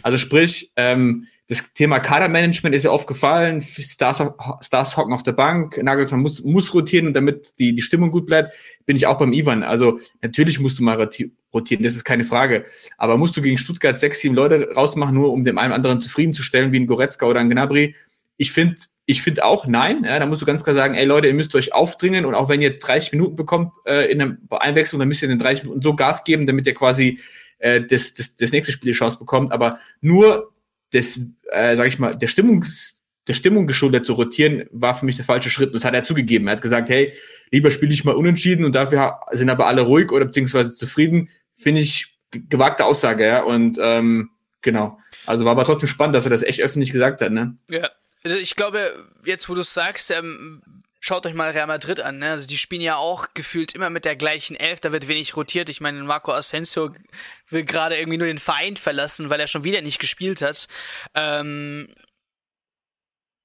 Also sprich, ähm, das Thema Kadermanagement ist ja oft gefallen. Stars, Stars hocken auf der Bank, Nagelsmann muss, muss rotieren und damit die, die Stimmung gut bleibt, bin ich auch beim Ivan. Also natürlich musst du mal rotieren, das ist keine Frage. Aber musst du gegen Stuttgart sechs, sieben Leute rausmachen, nur um dem einen anderen zufriedenzustellen, wie ein Goretzka oder ein Gnabry? Ich finde, ich finde auch nein. Ja, da musst du ganz klar sagen, ey Leute, ihr müsst euch aufdringen und auch wenn ihr 30 Minuten bekommt äh, in einer Einwechslung, dann müsst ihr den 30 Minuten so Gas geben, damit ihr quasi äh, das, das, das nächste Spiel die Chance bekommt. Aber nur des, äh, sag ich mal, der Stimmungs der Stimmung geschuldet zu rotieren, war für mich der falsche Schritt. Und das hat er zugegeben. Er hat gesagt, hey, lieber spiele ich mal unentschieden und dafür sind aber alle ruhig oder beziehungsweise zufrieden. Finde ich gewagte Aussage, ja. Und ähm, genau. Also war aber trotzdem spannend, dass er das echt öffentlich gesagt hat, ne? Ja. Also ich glaube, jetzt wo du es sagst, ähm, schaut euch mal Real Madrid an, ne? Also die spielen ja auch gefühlt immer mit der gleichen Elf, da wird wenig rotiert. Ich meine, Marco Asensio will gerade irgendwie nur den Verein verlassen, weil er schon wieder nicht gespielt hat. Ähm,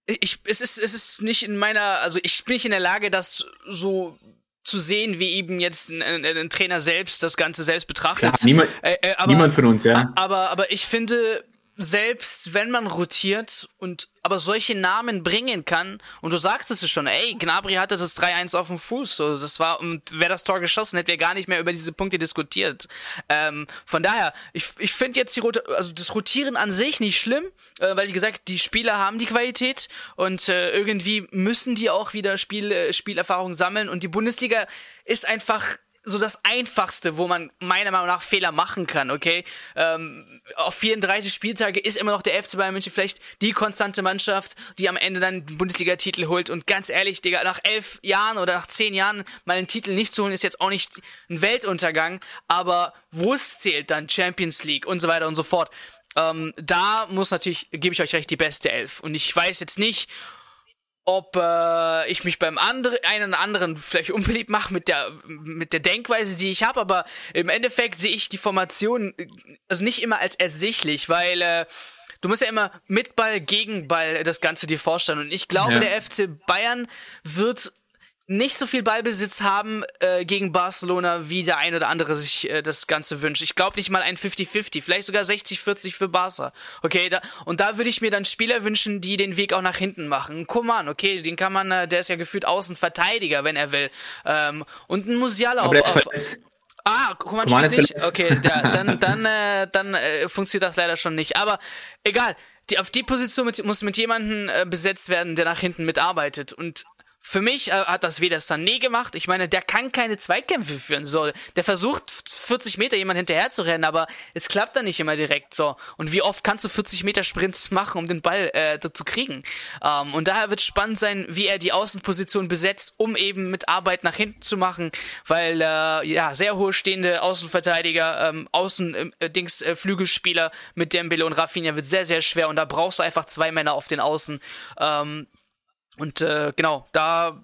ich, es ist, es ist nicht in meiner, also ich bin nicht in der Lage, das so zu sehen, wie eben jetzt ein, ein, ein Trainer selbst das Ganze selbst betrachtet. Klar, niemand, äh, äh, aber, niemand von uns, ja. Aber, aber ich finde, selbst wenn man rotiert und aber solche Namen bringen kann, und du sagtest es schon, ey, Gnabry hatte das 3-1 auf dem Fuß, so, das war, und wer das Tor geschossen, hätte wir gar nicht mehr über diese Punkte diskutiert. Ähm, von daher, ich, ich finde jetzt die Rot also das Rotieren an sich nicht schlimm, äh, weil wie gesagt, die Spieler haben die Qualität und äh, irgendwie müssen die auch wieder Spiel, äh, Spielerfahrung sammeln und die Bundesliga ist einfach so das Einfachste, wo man meiner Meinung nach Fehler machen kann, okay? Ähm, auf 34 Spieltage ist immer noch der FC Bayern München vielleicht die konstante Mannschaft, die am Ende dann den Bundesliga-Titel holt. Und ganz ehrlich, Digga, nach elf Jahren oder nach zehn Jahren mal einen Titel nicht zu holen, ist jetzt auch nicht ein Weltuntergang. Aber wo es zählt dann Champions League und so weiter und so fort. Ähm, da muss natürlich, gebe ich euch recht, die beste Elf. Und ich weiß jetzt nicht, ob äh, ich mich beim anderen einen anderen vielleicht unbeliebt mache mit der mit der Denkweise, die ich habe, aber im Endeffekt sehe ich die Formation also nicht immer als ersichtlich, weil äh, du musst ja immer mit Ball gegen Ball das Ganze dir vorstellen und ich glaube, ja. der FC Bayern wird nicht so viel Ballbesitz haben äh, gegen Barcelona, wie der ein oder andere sich äh, das Ganze wünscht. Ich glaube nicht mal ein 50-50, vielleicht sogar 60-40 für Barca. Okay, da, und da würde ich mir dann Spieler wünschen, die den Weg auch nach hinten machen. Kuman, okay, den kann man, äh, der ist ja gefühlt Außenverteidiger, wenn er will. Ähm, und ein Musiala auf, auf Ah, Kuman spielt nicht? Okay, ja, dann, dann, äh, dann äh, funktioniert das leider schon nicht. Aber egal, die, auf die Position mit, muss mit jemandem äh, besetzt werden, der nach hinten mitarbeitet. Und Für mich äh, hat das weder Sané gemacht. Ich meine, der kann keine Zweikämpfe führen. So, der versucht 40 Meter jemand hinterher zu rennen, aber es klappt dann nicht immer direkt so. Und wie oft kannst du 40 Meter Sprints machen, um den Ball äh, zu kriegen? Ähm, und daher wird spannend sein, wie er die Außenposition besetzt, um eben mit Arbeit nach hinten zu machen, weil äh, ja sehr hohe stehende Außenverteidiger, ähm, Außen äh, Dings äh, Flügelspieler mit Dembele und Rafinha wird sehr sehr schwer und da brauchst du einfach zwei Männer auf den Außen. Ähm, und äh, genau, da,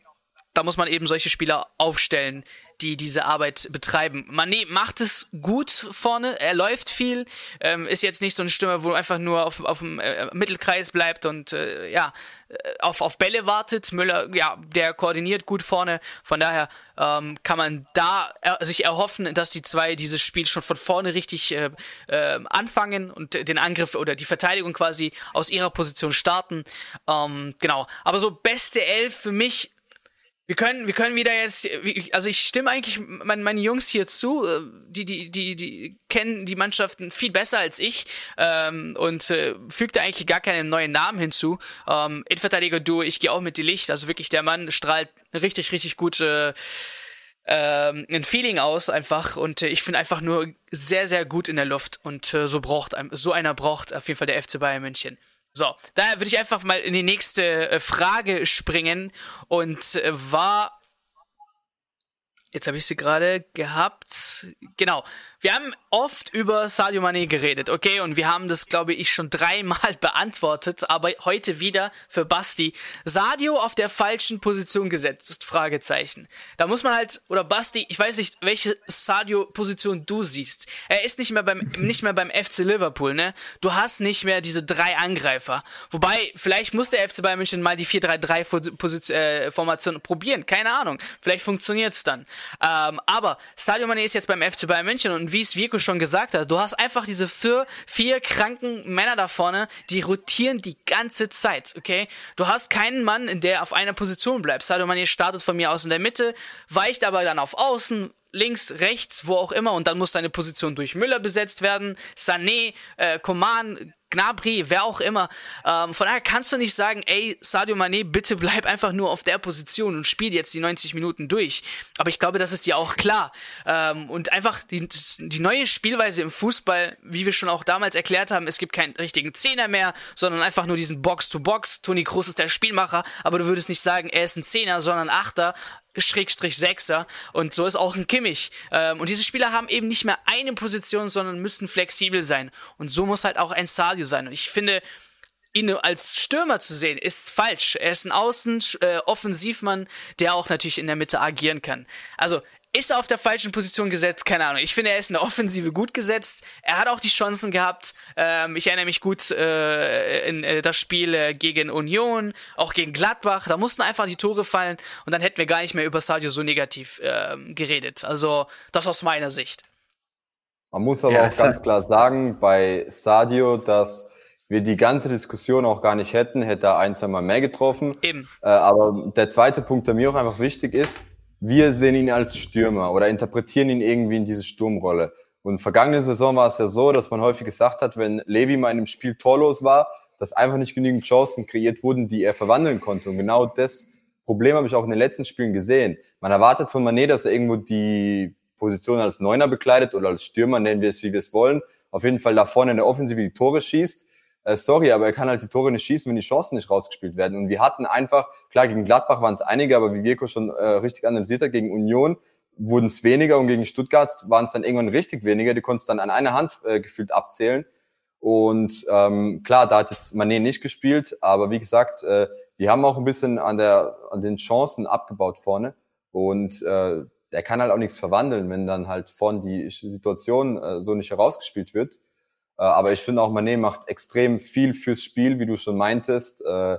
da muss man eben solche Spieler aufstellen, die diese Arbeit betreiben. Mané macht es gut vorne, er läuft viel, ähm, ist jetzt nicht so ein Stürmer, wo einfach nur auf, auf dem äh, Mittelkreis bleibt und äh, ja, äh, auf, auf Bälle wartet. Müller, ja, der koordiniert gut vorne. Von daher ähm, kann man da er, sich erhoffen, dass die zwei dieses Spiel schon von vorne richtig äh, äh, anfangen und den Angriff oder die Verteidigung quasi aus ihrer Position starten. Ähm, genau. Aber so beste Elf für mich wir können, wir können wieder jetzt, also ich stimme eigentlich meinen, meinen Jungs hier zu, äh, die, die, die, die kennen die Mannschaften viel besser als ich ähm, und äh, fügt eigentlich gar keinen neuen Namen hinzu. Ähm, Innenverteidiger-Duo, ich gehe auch mit die Licht, also wirklich der Mann strahlt richtig, richtig gute ähm, ein Feeling aus einfach und äh, ich finde einfach nur sehr, sehr gut in der Luft und äh, so braucht, so einer braucht auf jeden Fall der FC Bayern München. So, daher würde ich einfach mal in die nächste äh, Frage springen und äh, war Jetzt habe ich sie gerade gehabt. Genau. Wir haben oft über Sadio Mane geredet, okay? Und wir haben das, glaube ich, schon dreimal beantwortet, aber heute wieder für Basti. Sadio auf der falschen Position gesetzt, Fragezeichen. Da muss man halt, oder Basti, ich weiß nicht, welche Sadio-Position du siehst. Er ist nicht mehr beim, nicht mehr beim FC Liverpool, ne? Du hast nicht mehr diese drei Angreifer. Wobei, vielleicht muss der FC Bayern München mal die 4-3-3-Formation äh, probieren. Keine Ahnung. Vielleicht funktioniert's dann. Ähm, aber Sadio Mane ist jetzt beim FC Bayern München und wie es Vico schon gesagt hat, du hast einfach diese vier, vier kranken Männer da vorne, die rotieren die ganze Zeit, okay? Du hast keinen Mann, der auf einer Position bleibt. Sadio Mane startet von mir aus in der Mitte, weicht aber dann auf Außen, links, rechts, wo auch immer und dann muss deine Position durch Müller besetzt werden. Sané, äh, Coman, Gnabry, wer auch immer. Ähm, von daher kannst du nicht sagen, ey, Sadio Mané, bitte bleib einfach nur auf der Position und spiel jetzt die 90 Minuten durch. Aber ich glaube, das ist dir auch klar. Ähm, und einfach die, die neue Spielweise im Fußball, wie wir schon auch damals erklärt haben, es gibt keinen richtigen Zehner mehr, sondern einfach nur diesen Box-to-Box. -Box. Toni Kroos ist der Spielmacher, aber du würdest nicht sagen, er ist ein Zehner, sondern Achter. Schrägstrich Sechser und so ist auch ein Kimmich. Ähm, und diese Spieler haben eben nicht mehr eine Position, sondern müssen flexibel sein. Und so muss halt auch ein Sadio sein. Und ich finde, ihn als Stürmer zu sehen, ist falsch. Er ist ein Außen-Offensivmann, äh, der auch natürlich in der Mitte agieren kann. Also ist er auf der falschen Position gesetzt? Keine Ahnung. Ich finde, er ist in der Offensive gut gesetzt. Er hat auch die Chancen gehabt. Ähm, ich erinnere mich gut äh, in äh, das Spiel äh, gegen Union, auch gegen Gladbach. Da mussten einfach die Tore fallen und dann hätten wir gar nicht mehr über Sadio so negativ ähm, geredet. Also das aus meiner Sicht. Man muss aber ja, auch ganz klar sagen, bei Sadio, dass wir die ganze Diskussion auch gar nicht hätten, hätte er ein, zwei Mal mehr getroffen. Eben. Äh, aber der zweite Punkt, der mir auch einfach wichtig ist, wir sehen ihn als Stürmer oder interpretieren ihn irgendwie in diese Sturmrolle. Und vergangene Saison war es ja so, dass man häufig gesagt hat, wenn Levi mal in einem Spiel torlos war, dass einfach nicht genügend Chancen kreiert wurden, die er verwandeln konnte. Und genau das Problem habe ich auch in den letzten Spielen gesehen. Man erwartet von Manet, dass er irgendwo die Position als Neuner bekleidet oder als Stürmer, nennen wir es, wie wir es wollen. Auf jeden Fall da vorne in der Offensive die Tore schießt äh, sorry, aber er kann halt die Tore nicht schießen, wenn die Chancen nicht rausgespielt werden. Und wir hatten einfach, klar, gegen Gladbach waren es einige, aber wie Wirko schon äh, richtig analysiert hat, gegen Union wurden es weniger und gegen Stuttgart waren es dann irgendwann richtig weniger. Die konntest dann an einer Hand äh, gefühlt abzählen. Und ähm, klar, da hat jetzt Mané nicht gespielt, aber wie gesagt, äh, die haben auch ein bisschen an, der, an den Chancen abgebaut vorne. Und äh, der kann halt auch nichts verwandeln, wenn dann halt vorne die Situation äh, so nicht herausgespielt wird. Äh, aber ich finde auch, Mané macht extrem viel fürs Spiel, wie du schon meintest. Äh,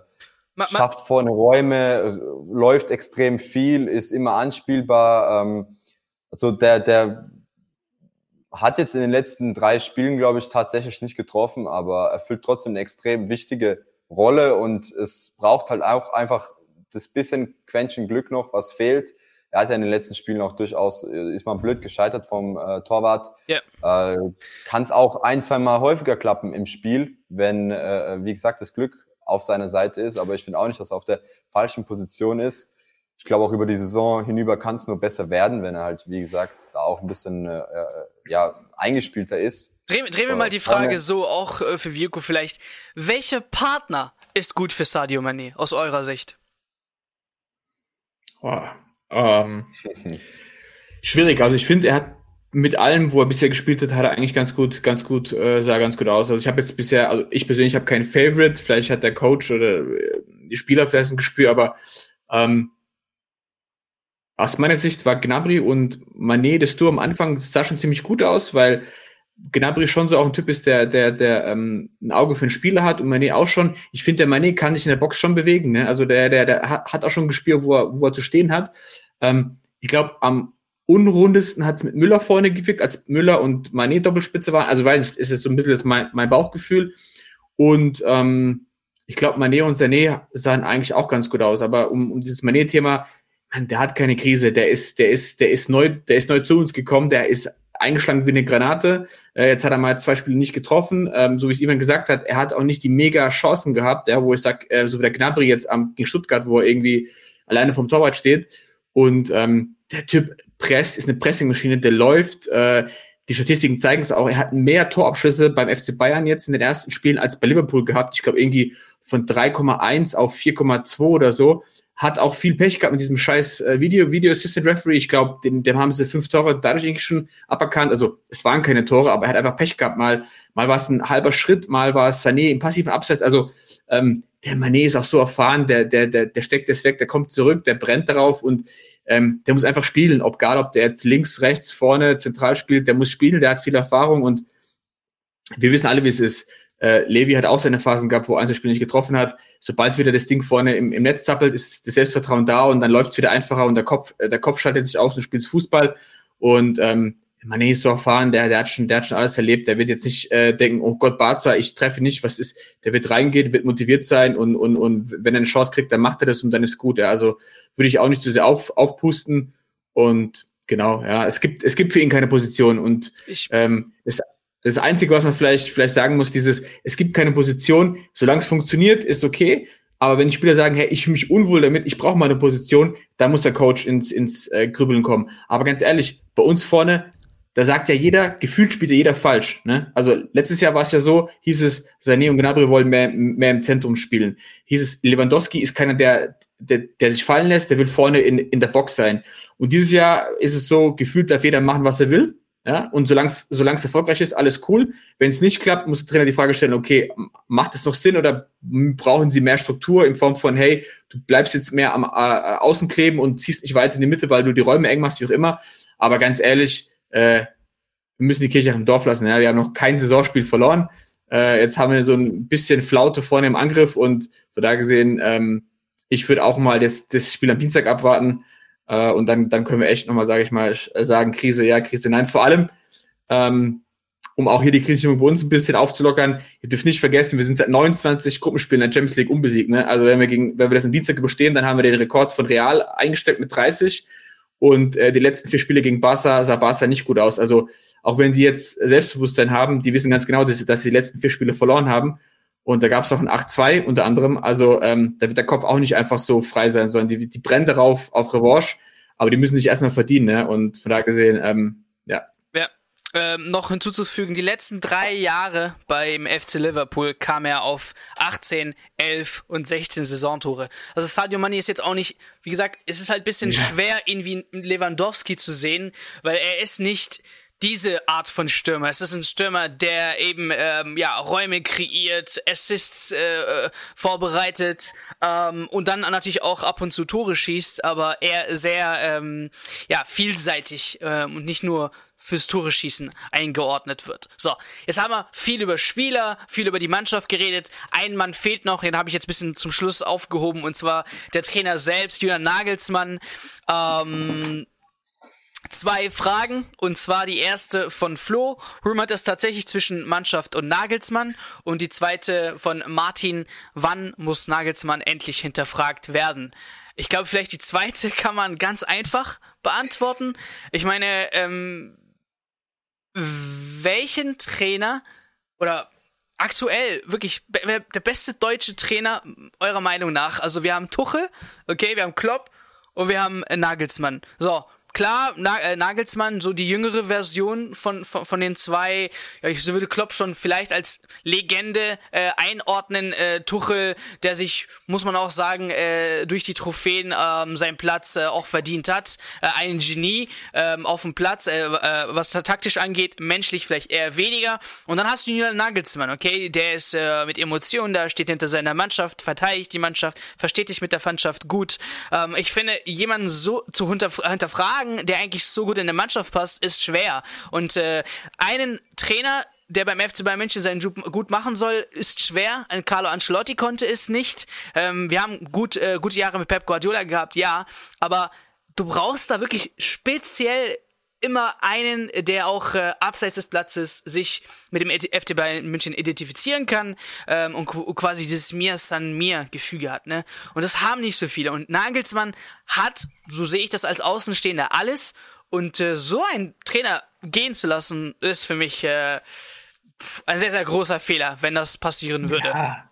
ma, schafft vorne Räume, läuft extrem viel, ist immer anspielbar. Ähm, also der, der hat jetzt in den letzten drei Spielen, glaube ich, tatsächlich nicht getroffen, aber erfüllt trotzdem eine extrem wichtige Rolle und es braucht halt auch einfach das bisschen Quäntchen Glück noch, was fehlt er hat ja in den letzten Spielen auch durchaus, äh, ist mal blöd gescheitert vom äh, Torwart. Ja. Äh, Kann es auch ein, zwei Mal häufiger klappen im Spiel, wenn, äh, wie gesagt, das Glück auf seiner Seite ist. Aber ich finde auch nicht, dass er auf der falschen Position ist. ich glaube auch über die Saison hinüber kann es nur besser werden, wenn er halt, wie gesagt, da auch ein bisschen äh, äh ja, eingespielter ist. Drehen, drehen wir mal die Frage so, auch äh, für Virko vielleicht. Welcher Partner ist gut für Sadio Mané aus eurer Sicht? Oh, ähm, schwierig. Also ich finde, er hat mit allem, wo er bisher gespielt hat, hat er eigentlich ganz gut, ganz gut, äh, sah ganz gut aus. Also ich habe jetzt bisher, also ich persönlich habe keinen Favorite, vielleicht hat der Coach oder äh, die Spieler vielleicht ein Gespür, aber ähm, aus meiner Sicht war Gnabry und Manet das Tour am Anfang sah schon ziemlich gut aus, weil Gnabry schon so auch ein Typ ist, der, der, der ähm, ein Auge für den Spieler hat und Manet auch schon. Ich finde, der Manet kann sich in der Box schon bewegen. Ne? Also der, der, der hat auch schon ein Gespür, wo er, wo er zu stehen hat. Ähm, ich glaube, am unrundesten hat es mit Müller vorne gewirkt, als Müller und Manet Doppelspitze waren. Also weiß ich, ist es so ein bisschen das mein, mein Bauchgefühl. Und ähm, ich glaube, Manet und Sané sahen eigentlich auch ganz gut aus. Aber um, um dieses Manet-Thema, der hat keine Krise. Der ist, der ist, der ist neu, der ist neu zu uns gekommen. Der ist eingeschlagen wie eine Granate. Äh, jetzt hat er mal zwei Spiele nicht getroffen. Ähm, so wie es Ivan gesagt hat, er hat auch nicht die mega Chancen gehabt, ja, wo ich sag, äh, so wie der Gnabry jetzt am, gegen Stuttgart, wo er irgendwie alleine vom Torwart steht. Und ähm, der Typ presst, ist eine Pressingmaschine, der läuft. Äh, die Statistiken zeigen es auch. Er hat mehr Torabschlüsse beim FC Bayern jetzt in den ersten Spielen als bei Liverpool gehabt. Ich glaube irgendwie von 3,1 auf 4,2 oder so. Hat auch viel Pech gehabt mit diesem scheiß äh, Video, Video Assistant Referee. Ich glaube, dem, dem haben sie fünf Tore dadurch eigentlich schon aberkannt. Also es waren keine Tore, aber er hat einfach Pech gehabt. Mal, mal war es ein halber Schritt, mal war es Sané im passiven Abseits. Also ähm, der Mané ist auch so erfahren, der, der, der, der steckt das weg, der kommt zurück, der brennt darauf und ähm, der muss einfach spielen, ob egal, ob der jetzt links, rechts, vorne, zentral spielt, der muss spielen, der hat viel Erfahrung und wir wissen alle, wie es ist. Äh, Levi hat auch seine Phasen gehabt, wo er ein Spiel nicht getroffen hat. Sobald wieder das Ding vorne im, im Netz zappelt, ist das Selbstvertrauen da und dann läuft es wieder einfacher und der Kopf, äh, der Kopf schaltet sich aus und du spielst Fußball. Und ähm, Mané ist so erfahren, der, der, hat schon, der hat schon alles erlebt. Der wird jetzt nicht äh, denken, oh Gott, Barca, ich treffe nicht, was ist. Der wird reingehen, wird motiviert sein und, und, und wenn er eine Chance kriegt, dann macht er das und dann ist gut. Ja. Also würde ich auch nicht zu sehr auf, aufpusten. Und genau, ja, es gibt, es gibt für ihn keine Position. Und ähm, das, das Einzige, was man vielleicht, vielleicht sagen muss, dieses, es gibt keine Position, solange es funktioniert, ist okay. Aber wenn die Spieler sagen, hey, ich fühle mich unwohl damit, ich brauche mal eine Position, dann muss der Coach ins, ins äh, Grübeln kommen. Aber ganz ehrlich, bei uns vorne, da sagt ja jeder, gefühlt spielt ja jeder falsch. Ne? Also letztes Jahr war es ja so, hieß es, Sané und Gnabry wollen mehr, mehr im Zentrum spielen. Hieß es, Lewandowski ist keiner, der, der, der sich fallen lässt, der will vorne in, in der Box sein. Und dieses Jahr ist es so, gefühlt darf jeder machen, was er will. Ja, und solange es erfolgreich ist, alles cool. Wenn es nicht klappt, muss der Trainer die Frage stellen, okay, macht es noch Sinn oder brauchen sie mehr Struktur in Form von, hey, du bleibst jetzt mehr am äh, Außen kleben und ziehst nicht weiter in die Mitte, weil du die Räume eng machst, wie auch immer. Aber ganz ehrlich, äh, wir müssen die Kirche im Dorf lassen. Ja? Wir haben noch kein Saisonspiel verloren. Äh, jetzt haben wir so ein bisschen Flaute vorne im Angriff und von da gesehen, ähm, ich würde auch mal das, das Spiel am Dienstag abwarten äh, und dann, dann können wir echt nochmal, sage ich mal, sagen, Krise ja, Krise nein. Vor allem, ähm, um auch hier die Krise bei uns ein bisschen aufzulockern, ihr dürft nicht vergessen, wir sind seit 29 Gruppenspielen in der Champions League unbesiegt. Ne? Also wenn wir, gegen, wenn wir das am Dienstag überstehen, dann haben wir den Rekord von Real eingestellt mit 30 und äh, die letzten vier Spiele gegen Barca sah Barca nicht gut aus. Also auch wenn die jetzt Selbstbewusstsein haben, die wissen ganz genau, dass, dass sie die letzten vier Spiele verloren haben. Und da gab es auch ein 8-2 unter anderem. Also ähm, da wird der Kopf auch nicht einfach so frei sein, sondern die, die brennen darauf auf Revanche, aber die müssen sich erstmal verdienen. Ne? Und von da gesehen, ähm, ja, ähm, noch hinzuzufügen, die letzten drei Jahre beim FC Liverpool kam er auf 18, 11 und 16 Saisontore. Also Sadio Mane ist jetzt auch nicht, wie gesagt, es ist halt ein bisschen ja. schwer, ihn wie Lewandowski zu sehen, weil er ist nicht diese Art von Stürmer. Es ist ein Stürmer, der eben ähm, ja Räume kreiert, Assists äh, vorbereitet ähm, und dann natürlich auch ab und zu Tore schießt, aber er sehr ähm, ja vielseitig ähm, und nicht nur fürs Tore schießen eingeordnet wird. So, jetzt haben wir viel über Spieler, viel über die Mannschaft geredet. Ein Mann fehlt noch, den habe ich jetzt ein bisschen zum Schluss aufgehoben, und zwar der Trainer selbst, Julian Nagelsmann. Ähm, zwei Fragen, und zwar die erste von Flo. Rumort es tatsächlich zwischen Mannschaft und Nagelsmann? Und die zweite von Martin, wann muss Nagelsmann endlich hinterfragt werden? Ich glaube, vielleicht die zweite kann man ganz einfach beantworten. Ich meine, ähm, welchen Trainer oder aktuell wirklich der beste deutsche Trainer eurer Meinung nach? Also wir haben Tuchel, okay, wir haben Klopp und wir haben Nagelsmann. So, klar, Na äh, Nagelsmann, so die jüngere Version von, von, von den zwei, ja, ich würde Klopp schon vielleicht als Legende äh, einordnen. Äh, Tuchel, der sich, muss man auch sagen, äh, durch die Trophäen äh, seinen Platz äh, auch verdient hat. Äh, ein Genie äh, auf dem Platz, äh, äh, was taktisch angeht, menschlich vielleicht eher weniger. Und dann hast du Julian Nagelsmann, okay, der ist äh, mit Emotionen da, steht hinter seiner Mannschaft, verteidigt die Mannschaft, versteht sich mit der Mannschaft gut. Ähm, ich finde, jemanden so zu hinterfragen, sagen, der eigentlich so gut in der Mannschaft passt, ist schwer. Und äh, einen Trainer, der beim FC Bayern München seinen Job gut machen soll, ist schwer. Ein Carlo Ancelotti konnte es nicht. Ähm, wir haben gut, äh, gute Jahre mit Pep Guardiola gehabt, ja, aber du brauchst da wirklich speziell immer einen, der auch äh, abseits des Platzes sich mit dem FC Bayern München identifizieren kann ähm, und quasi dieses Mir San Mir Gefüge hat, ne? Und das haben nicht so viele. Und Nagelsmann hat, so sehe ich das als Außenstehender, alles. Und äh, so einen Trainer gehen zu lassen, ist für mich äh, ein sehr, sehr großer Fehler, wenn das passieren würde. Ja.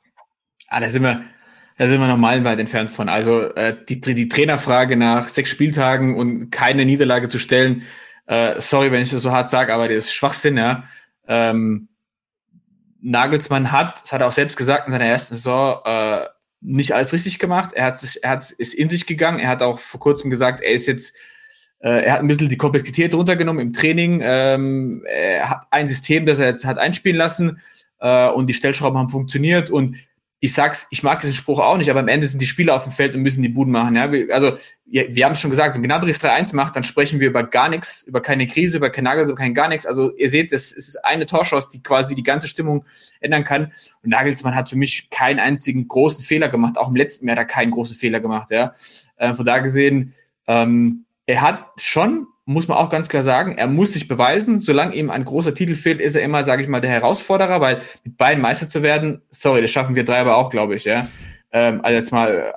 Ah, da sind wir, da sind wir noch meilenweit entfernt von. Also äh, die, die Trainerfrage nach sechs Spieltagen und keine Niederlage zu stellen, äh, sorry, wenn ich das so hart sage, aber das ist Schwachsinn, ja. Ähm, Nagelsmann hat, das hat er auch selbst gesagt in seiner ersten Saison, äh, nicht alles richtig gemacht. Er hat sich, er hat, ist in sich gegangen. Er hat auch vor kurzem gesagt, er ist jetzt, äh, er hat ein bisschen die Komplexität runtergenommen im Training. Ähm, er hat ein System, das er jetzt hat einspielen lassen äh, und die Stellschrauben haben funktioniert und ich sag's, ich mag diesen Spruch auch nicht, aber am Ende sind die Spieler auf dem Feld und müssen die Buden machen. Ja? Also, wir, wir haben es schon gesagt, wenn Gnabry 3-1 macht, dann sprechen wir über gar nichts, über keine Krise, über kein Nagel, über kein gar nichts. Also, ihr seht, es ist eine Torschance, die quasi die ganze Stimmung ändern kann. Und Nagelsmann hat für mich keinen einzigen großen Fehler gemacht. Auch im letzten Jahr hat er keinen großen Fehler gemacht. Ja? Äh, von da gesehen, ähm, er hat schon muss man auch ganz klar sagen, er muss sich beweisen. Solange ihm ein großer Titel fehlt, ist er immer, sage ich mal, der Herausforderer, weil mit beiden Meister zu werden, sorry, das schaffen wir drei aber auch, glaube ich, ja. Ähm, also jetzt mal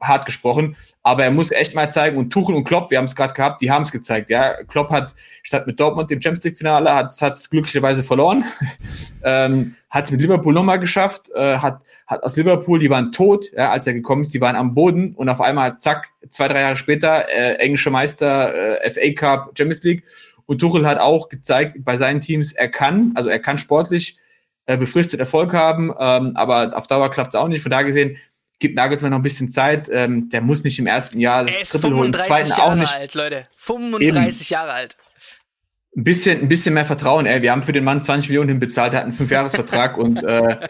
hart gesprochen, aber er muss echt mal zeigen und Tuchel und Klopp, wir haben es gerade gehabt, die haben es gezeigt, ja. Klopp hat statt mit Dortmund im Champions League Finale hat es glücklicherweise verloren, ähm, hat es mit Liverpool nochmal geschafft, äh, hat hat aus Liverpool, die waren tot, ja, als er gekommen ist, die waren am Boden und auf einmal zack zwei drei Jahre später äh, englische Meister, äh, FA Cup, Champions League und Tuchel hat auch gezeigt bei seinen Teams, er kann, also er kann sportlich äh, befristet Erfolg haben, ähm, aber auf Dauer klappt es auch nicht. Von da gesehen, gibt Nagelsmann noch ein bisschen Zeit. Ähm, der muss nicht im ersten Jahr das er ist Triple holen, im zweiten Jahre auch nicht. alt, Leute. 35 Eben. Jahre alt. Ein bisschen, ein bisschen mehr Vertrauen, ey. Wir haben für den Mann 20 Millionen hinbezahlt, er hat einen Fünfjahresvertrag und äh,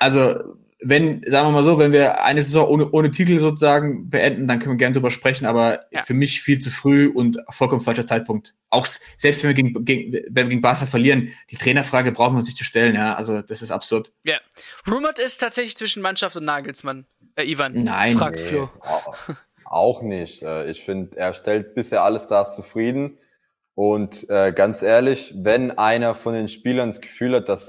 also wenn, sagen wir mal so, wenn wir eine Saison ohne, ohne Titel sozusagen beenden, dann können wir gerne drüber sprechen, aber ja. für mich viel zu früh und vollkommen falscher Zeitpunkt. Auch selbst wenn wir gegen, gegen, wenn wir gegen Barca verlieren, die Trainerfrage brauchen wir uns nicht zu stellen, ja. Also das ist absurd. Ja. Rumored ist tatsächlich zwischen Mannschaft und Nagelsmann. Äh, Ivan. Nein. Fragt nee, Flo. Auch nicht. Äh, ich finde, er stellt bisher alles Stars zufrieden. Und äh, ganz ehrlich, wenn einer von den Spielern das Gefühl hat, dass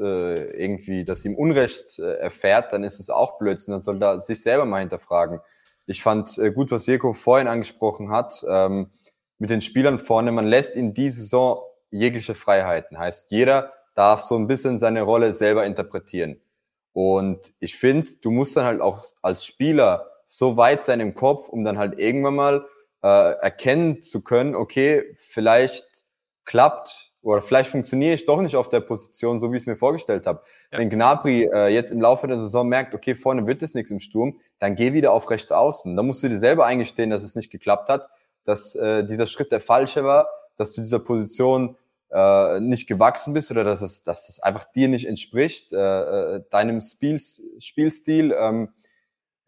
äh, irgendwie, dass ihm Unrecht äh, erfährt, dann ist es auch Blödsinn. Dann soll er sich selber mal hinterfragen. Ich fand äh, gut, was Jeko vorhin angesprochen hat, ähm, mit den Spielern vorne. Man lässt in die Saison jegliche Freiheiten. Heißt, jeder darf so ein bisschen seine Rolle selber interpretieren. Und ich finde, du musst dann halt auch als Spieler so weit sein im Kopf, um dann halt irgendwann mal äh, erkennen zu können, okay, vielleicht klappt oder vielleicht funktioniere ich doch nicht auf der Position, so wie ich es mir vorgestellt habe. Ja. Wenn Gnabry äh, jetzt im Laufe der Saison merkt, okay, vorne wird es nichts im Sturm, dann geh wieder auf rechts außen. Dann musst du dir selber eingestehen, dass es nicht geklappt hat, dass äh, dieser Schritt der falsche war, dass du dieser Position äh, nicht gewachsen bist oder dass es, dass das einfach dir nicht entspricht, äh, äh deinem Spiel, Spielstil. Ähm,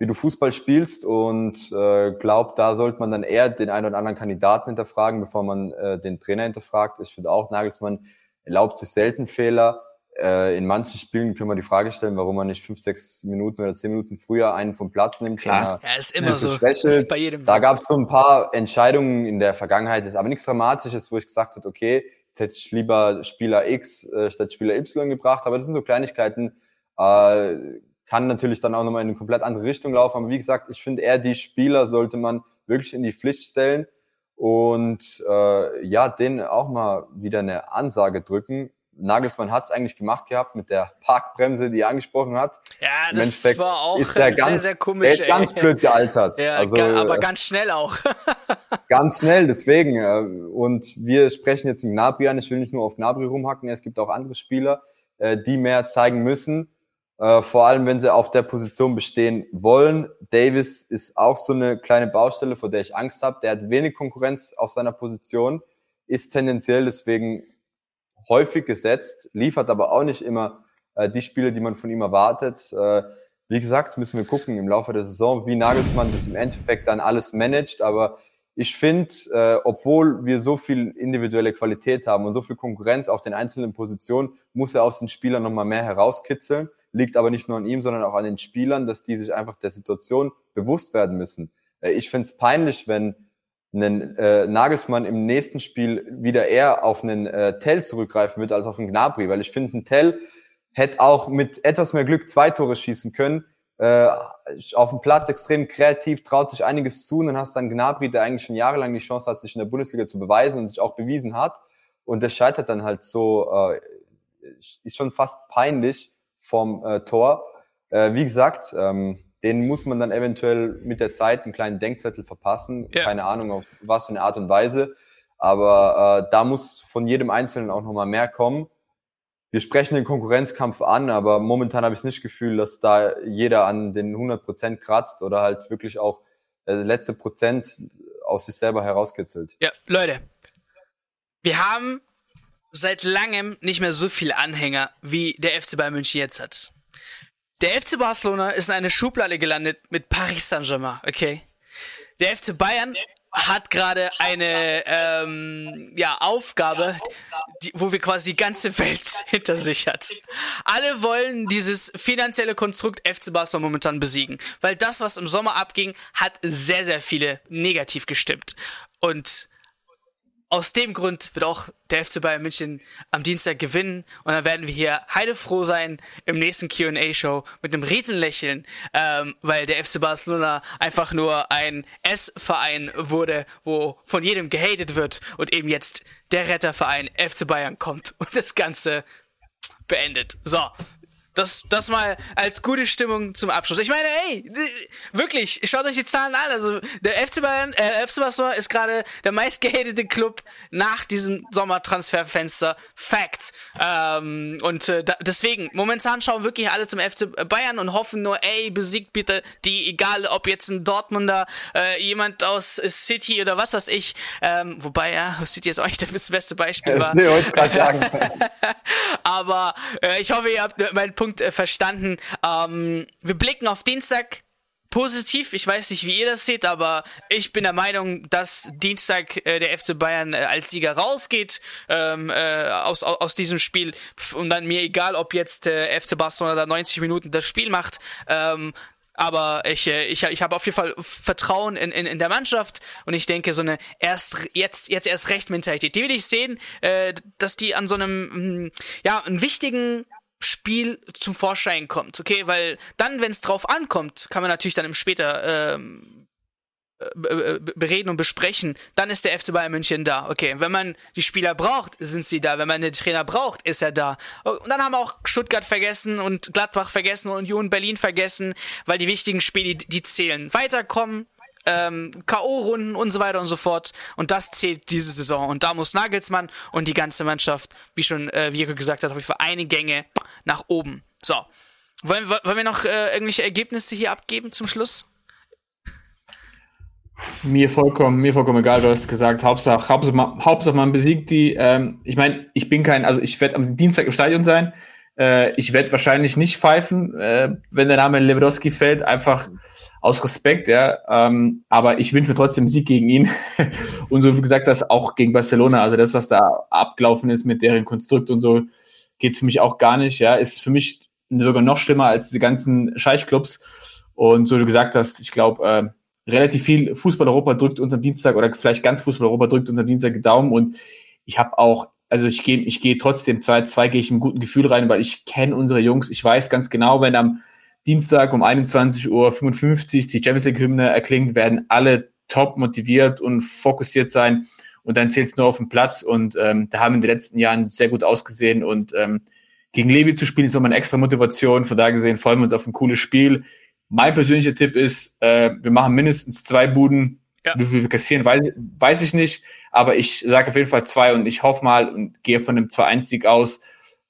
wie du Fußball spielst und äh, glaubt, da sollte man dann eher den einen oder anderen Kandidaten hinterfragen, bevor man äh, den Trainer hinterfragt. Ich finde auch, Nagelsmann erlaubt sich selten Fehler. Äh, in manchen Spielen können wir die Frage stellen, warum man nicht fünf, sechs Minuten oder zehn Minuten früher einen vom Platz nimmt. Klar, ja, ist immer so. Ist bei jedem. Da gab es so ein paar Entscheidungen in der Vergangenheit, ist aber nichts Dramatisches, wo ich gesagt habe, okay, jetzt hätte ich lieber Spieler X äh, statt Spieler Y gebracht, aber das sind so Kleinigkeiten, äh, kann natürlich dann auch nochmal in eine komplett andere Richtung laufen. Aber wie gesagt, ich finde eher die Spieler sollte man wirklich in die Pflicht stellen und äh, ja, denen auch mal wieder eine Ansage drücken. Nagelsmann hat es eigentlich gemacht gehabt mit der Parkbremse, die er angesprochen hat. Ja, das war auch sehr, ganz, sehr komisch. Der ist ganz blöd gealtert. Ja, also, aber ganz schnell auch. ganz schnell, deswegen. Äh, und wir sprechen jetzt Gnabry an. Ich will nicht nur auf Gnabry rumhacken. Es gibt auch andere Spieler, äh, die mehr zeigen müssen. Äh, vor allem, wenn sie auf der Position bestehen wollen. Davis ist auch so eine kleine Baustelle, vor der ich Angst habe. Der hat wenig Konkurrenz auf seiner Position, ist tendenziell deswegen häufig gesetzt, liefert aber auch nicht immer äh, die Spiele, die man von ihm erwartet. Äh, wie gesagt, müssen wir gucken im Laufe der Saison, wie Nagelsmann das im Endeffekt dann alles managt. Aber ich finde, äh, obwohl wir so viel individuelle Qualität haben und so viel Konkurrenz auf den einzelnen Positionen, muss er aus den Spielern nochmal mehr herauskitzeln. Liegt aber nicht nur an ihm, sondern auch an den Spielern, dass die sich einfach der Situation bewusst werden müssen. Äh, ich finde es peinlich, wenn einen äh, Nagelsmann im nächsten Spiel wieder eher auf einen äh, Tell zurückgreifen wird als auf einen Gnabry, weil ich finde, ein Tell hätte auch mit etwas mehr Glück zwei Tore schießen können. Äh, auf dem Platz extrem kreativ, traut sich einiges zu und dann hast du einen Gnabry, der eigentlich schon jahrelang die Chance hat, sich in der Bundesliga zu beweisen und sich auch bewiesen hat. Und der scheitert dann halt so, äh, ist schon fast peinlich vom äh, Tor. Äh, wie gesagt, ähm, den muss man dann eventuell mit der Zeit einen kleinen Denkzettel verpassen. Ja. Keine Ahnung, auf was für eine Art und Weise. Aber äh, da muss von jedem Einzelnen auch nochmal mehr kommen. Wir sprechen den Konkurrenzkampf an, aber momentan habe ich nicht das Gefühl, dass da jeder an den 100 Prozent kratzt oder halt wirklich auch äh, letzte Prozent aus sich selber herauskitzelt. Ja, Leute, wir haben seit langem nicht mehr so viele Anhänger, wie der FC Bayern München jetzt hat. Der FC Barcelona ist in eine Schublade gelandet mit Paris Saint-Germain, okay? Der FC Bayern hat gerade eine ähm, ja, Aufgabe, die, wo wir quasi die ganze Welt hinter sich hat. Alle wollen dieses finanzielle Konstrukt FC Barcelona momentan besiegen, weil das, was im Sommer abging, hat sehr, sehr viele negativ gestimmt. Und aus dem Grund wird auch der FC Bayern München am Dienstag gewinnen und dann werden wir hier heidefroh sein im nächsten Q&A-Show mit einem Riesenlächeln, ähm, weil der FC Barcelona einfach nur ein S-Verein wurde, wo von jedem gehatet wird und eben jetzt der Retterverein FC Bayern kommt und das Ganze beendet. So, das, das mal als gute Stimmung zum Abschluss. Ich meine, ey, wirklich, schaut euch die Zahlen an. Also der FC Bayern, äh, FC Barcelona ist gerade der meistgehatete Club nach diesem Sommertransferfenster. Fact. Ähm, und äh, da, deswegen, momentan schauen wirklich alle zum FC Bayern und hoffen nur, ey, besiegt bitte die, egal ob jetzt ein Dortmunder, äh, jemand aus City oder was weiß ich. Ähm, wobei, ja, City ist auch nicht das beste Beispiel war. nee, wollte ich sagen. Aber äh, ich hoffe, ihr habt meinen Punkt Punkt äh, verstanden. Ähm, wir blicken auf Dienstag positiv. Ich weiß nicht, wie ihr das seht, aber ich bin der Meinung, dass Dienstag äh, der FC Bayern äh, als Sieger rausgeht ähm, äh, aus, aus, aus diesem Spiel. Und dann mir egal, ob jetzt äh, FC Barcelona da 90 Minuten das Spiel macht. Ähm, aber ich, äh, ich, ich habe auf jeden Fall Vertrauen in, in, in der Mannschaft und ich denke, so eine erst jetzt, jetzt erst recht Mentalität, die will ich sehen, äh, dass die an so einem, hm, ja, einen wichtigen Spiel zum Vorschein kommt, okay? Weil dann, wenn es drauf ankommt, kann man natürlich dann im später ähm, äh, bereden und besprechen, dann ist der FC Bayern München da. Okay, wenn man die Spieler braucht, sind sie da. Wenn man den Trainer braucht, ist er da. Und dann haben wir auch Stuttgart vergessen und Gladbach vergessen und Union Berlin vergessen, weil die wichtigen Spiele, die zählen. Weiterkommen, ähm, K.O.-Runden und so weiter und so fort. Und das zählt diese Saison. Und da muss Nagelsmann und die ganze Mannschaft, wie schon äh, Vico gesagt hat, für eine Gänge nach oben. So. Wollen, wollen wir noch äh, irgendwelche Ergebnisse hier abgeben zum Schluss? Mir vollkommen, mir vollkommen egal, du hast gesagt, Hauptsache, Hauptsache, man, Hauptsache man besiegt die. Ähm, ich meine, ich bin kein, also ich werde am Dienstag im Stadion sein. Äh, ich werde wahrscheinlich nicht pfeifen, äh, wenn der Name Lewandowski fällt, einfach aus Respekt, ja. Ähm, aber ich wünsche mir trotzdem Sieg gegen ihn. und so wie gesagt, das auch gegen Barcelona. Also das, was da abgelaufen ist mit deren Konstrukt und so, geht für mich auch gar nicht, ja. Ist für mich sogar noch schlimmer als diese ganzen Scheichclubs. Und so wie du gesagt hast, ich glaube, äh, relativ viel Fußball Europa drückt uns am Dienstag oder vielleicht ganz Fußball Europa drückt uns am Dienstag die Daumen und ich habe auch also ich gehe ich gehe trotzdem 2-2 gehe ich im guten Gefühl rein, weil ich kenne unsere Jungs. Ich weiß ganz genau, wenn am Dienstag um 21.55 Uhr die Champions League Hymne erklingt, werden alle top motiviert und fokussiert sein. und dann zählt es nur auf dem Platz. Und ähm, da haben wir in den letzten Jahren sehr gut ausgesehen. Und ähm, gegen Levi zu spielen ist nochmal eine extra Motivation. Von da gesehen freuen wir uns auf ein cooles Spiel. Mein persönlicher Tipp ist, äh, wir machen mindestens zwei Buden. Ja. Wie viel wir kassieren, weiß, weiß ich nicht. Aber ich sage auf jeden Fall zwei und ich hoffe mal und gehe von einem 2-1-Sieg aus.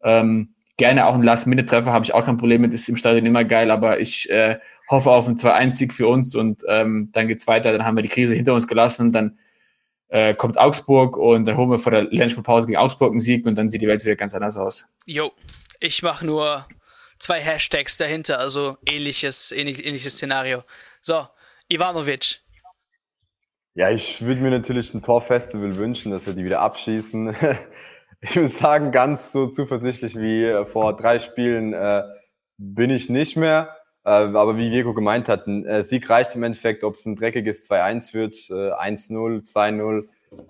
Ähm, gerne auch ein Last-Minute-Treffer, habe ich auch kein Problem mit, ist im Stadion immer geil, aber ich äh, hoffe auf einen 2-1-Sieg für uns und ähm, dann geht's weiter, dann haben wir die Krise hinter uns gelassen, dann äh, kommt Augsburg und dann holen wir vor der Länderspielpause gegen Augsburg einen Sieg und dann sieht die Welt wieder ganz anders aus. Jo, ich mache nur zwei Hashtags dahinter, also ähnliches, ähnlich, ähnliches Szenario. So, Ivanovic. Ja, ich würde mir natürlich ein Torfestival wünschen, dass wir die wieder abschießen. ich muss sagen, ganz so zuversichtlich wie äh, vor drei Spielen äh, bin ich nicht mehr. Äh, aber wie Diego gemeint hat, ein äh, Sieg reicht im Endeffekt, ob es ein dreckiges 2-1 wird, äh, 1-0, 2-0.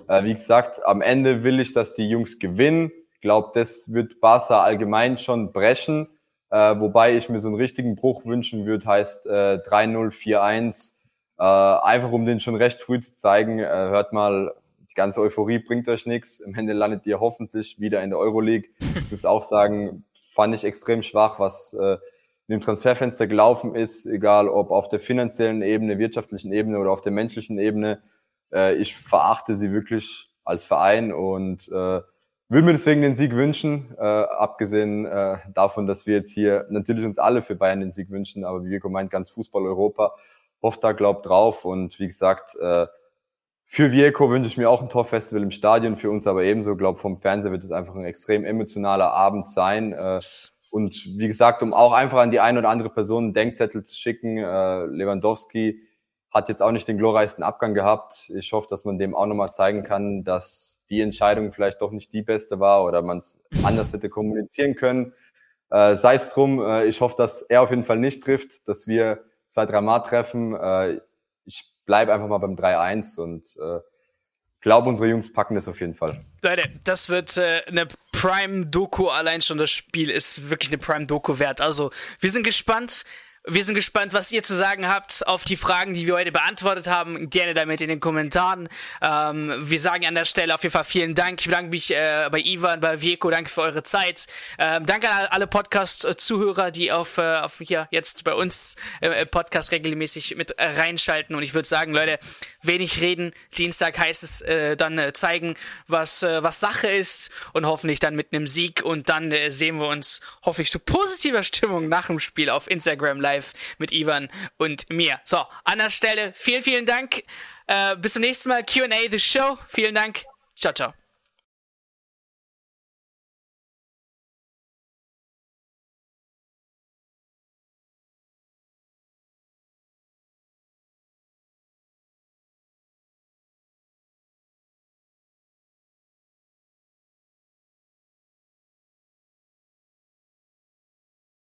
Äh, wie gesagt, am Ende will ich, dass die Jungs gewinnen. Ich glaube, das wird Barca allgemein schon brechen. Äh, wobei ich mir so einen richtigen Bruch wünschen würde, heißt äh, 3-0, 4-1. Äh, einfach um den schon recht früh zu zeigen, äh, hört mal, die ganze Euphorie bringt euch nichts. Am Ende landet ihr hoffentlich wieder in der Euroleague. Ich muss auch sagen, fand ich extrem schwach, was äh, in dem Transferfenster gelaufen ist, egal ob auf der finanziellen Ebene, wirtschaftlichen Ebene oder auf der menschlichen Ebene. Äh, ich verachte sie wirklich als Verein und äh, würde mir deswegen den Sieg wünschen, äh, abgesehen äh, davon, dass wir jetzt hier natürlich uns alle für Bayern den Sieg wünschen, aber wie Vico meint, ganz Fußball Europa hofft da, glaubt drauf und wie gesagt, äh, für Vieco wünsche ich mir auch ein Torfestival im Stadion, für uns aber ebenso. Ich glaube, vom Fernseher wird es einfach ein extrem emotionaler Abend sein. Äh, und wie gesagt, um auch einfach an die eine oder andere Person einen Denkzettel zu schicken, äh, Lewandowski hat jetzt auch nicht den glorreichsten Abgang gehabt. Ich hoffe, dass man dem auch nochmal zeigen kann, dass die Entscheidung vielleicht doch nicht die beste war oder man es anders hätte kommunizieren können. Äh, Sei es drum, ich hoffe, dass er auf jeden Fall nicht trifft, dass wir zwei, drei Mal treffen. Ich bleib einfach mal beim 3-1 und äh, glaube, unsere Jungs packen das auf jeden Fall. Leute, das wird äh, eine Prime-Doku. Allein schon das Spiel ist wirklich eine Prime-Doku wert. Also, wir sind gespannt. Wir sind gespannt, was ihr zu sagen habt auf die Fragen, die wir heute beantwortet haben. Gerne damit in den Kommentaren. Ähm, wir sagen an der Stelle auf jeden Fall vielen Dank. Ich bedanke mich äh, bei Ivan, bei Vieko. Danke für eure Zeit. Ähm, danke an alle Podcast-Zuhörer, die auf, äh, auf hier jetzt bei uns äh, Podcast regelmäßig mit reinschalten. Und ich würde sagen, Leute, wenig reden. Dienstag heißt es äh, dann äh, zeigen, was, äh, was Sache ist und hoffentlich dann mit einem Sieg. Und dann sehen wir uns hoffentlich zu positiver Stimmung nach dem Spiel auf Instagram live live mit Ivan und mir. So, an der Stelle vielen, vielen Dank. Äh, bis zum nächsten Mal. QA The Show. Vielen Dank. Ciao, ciao.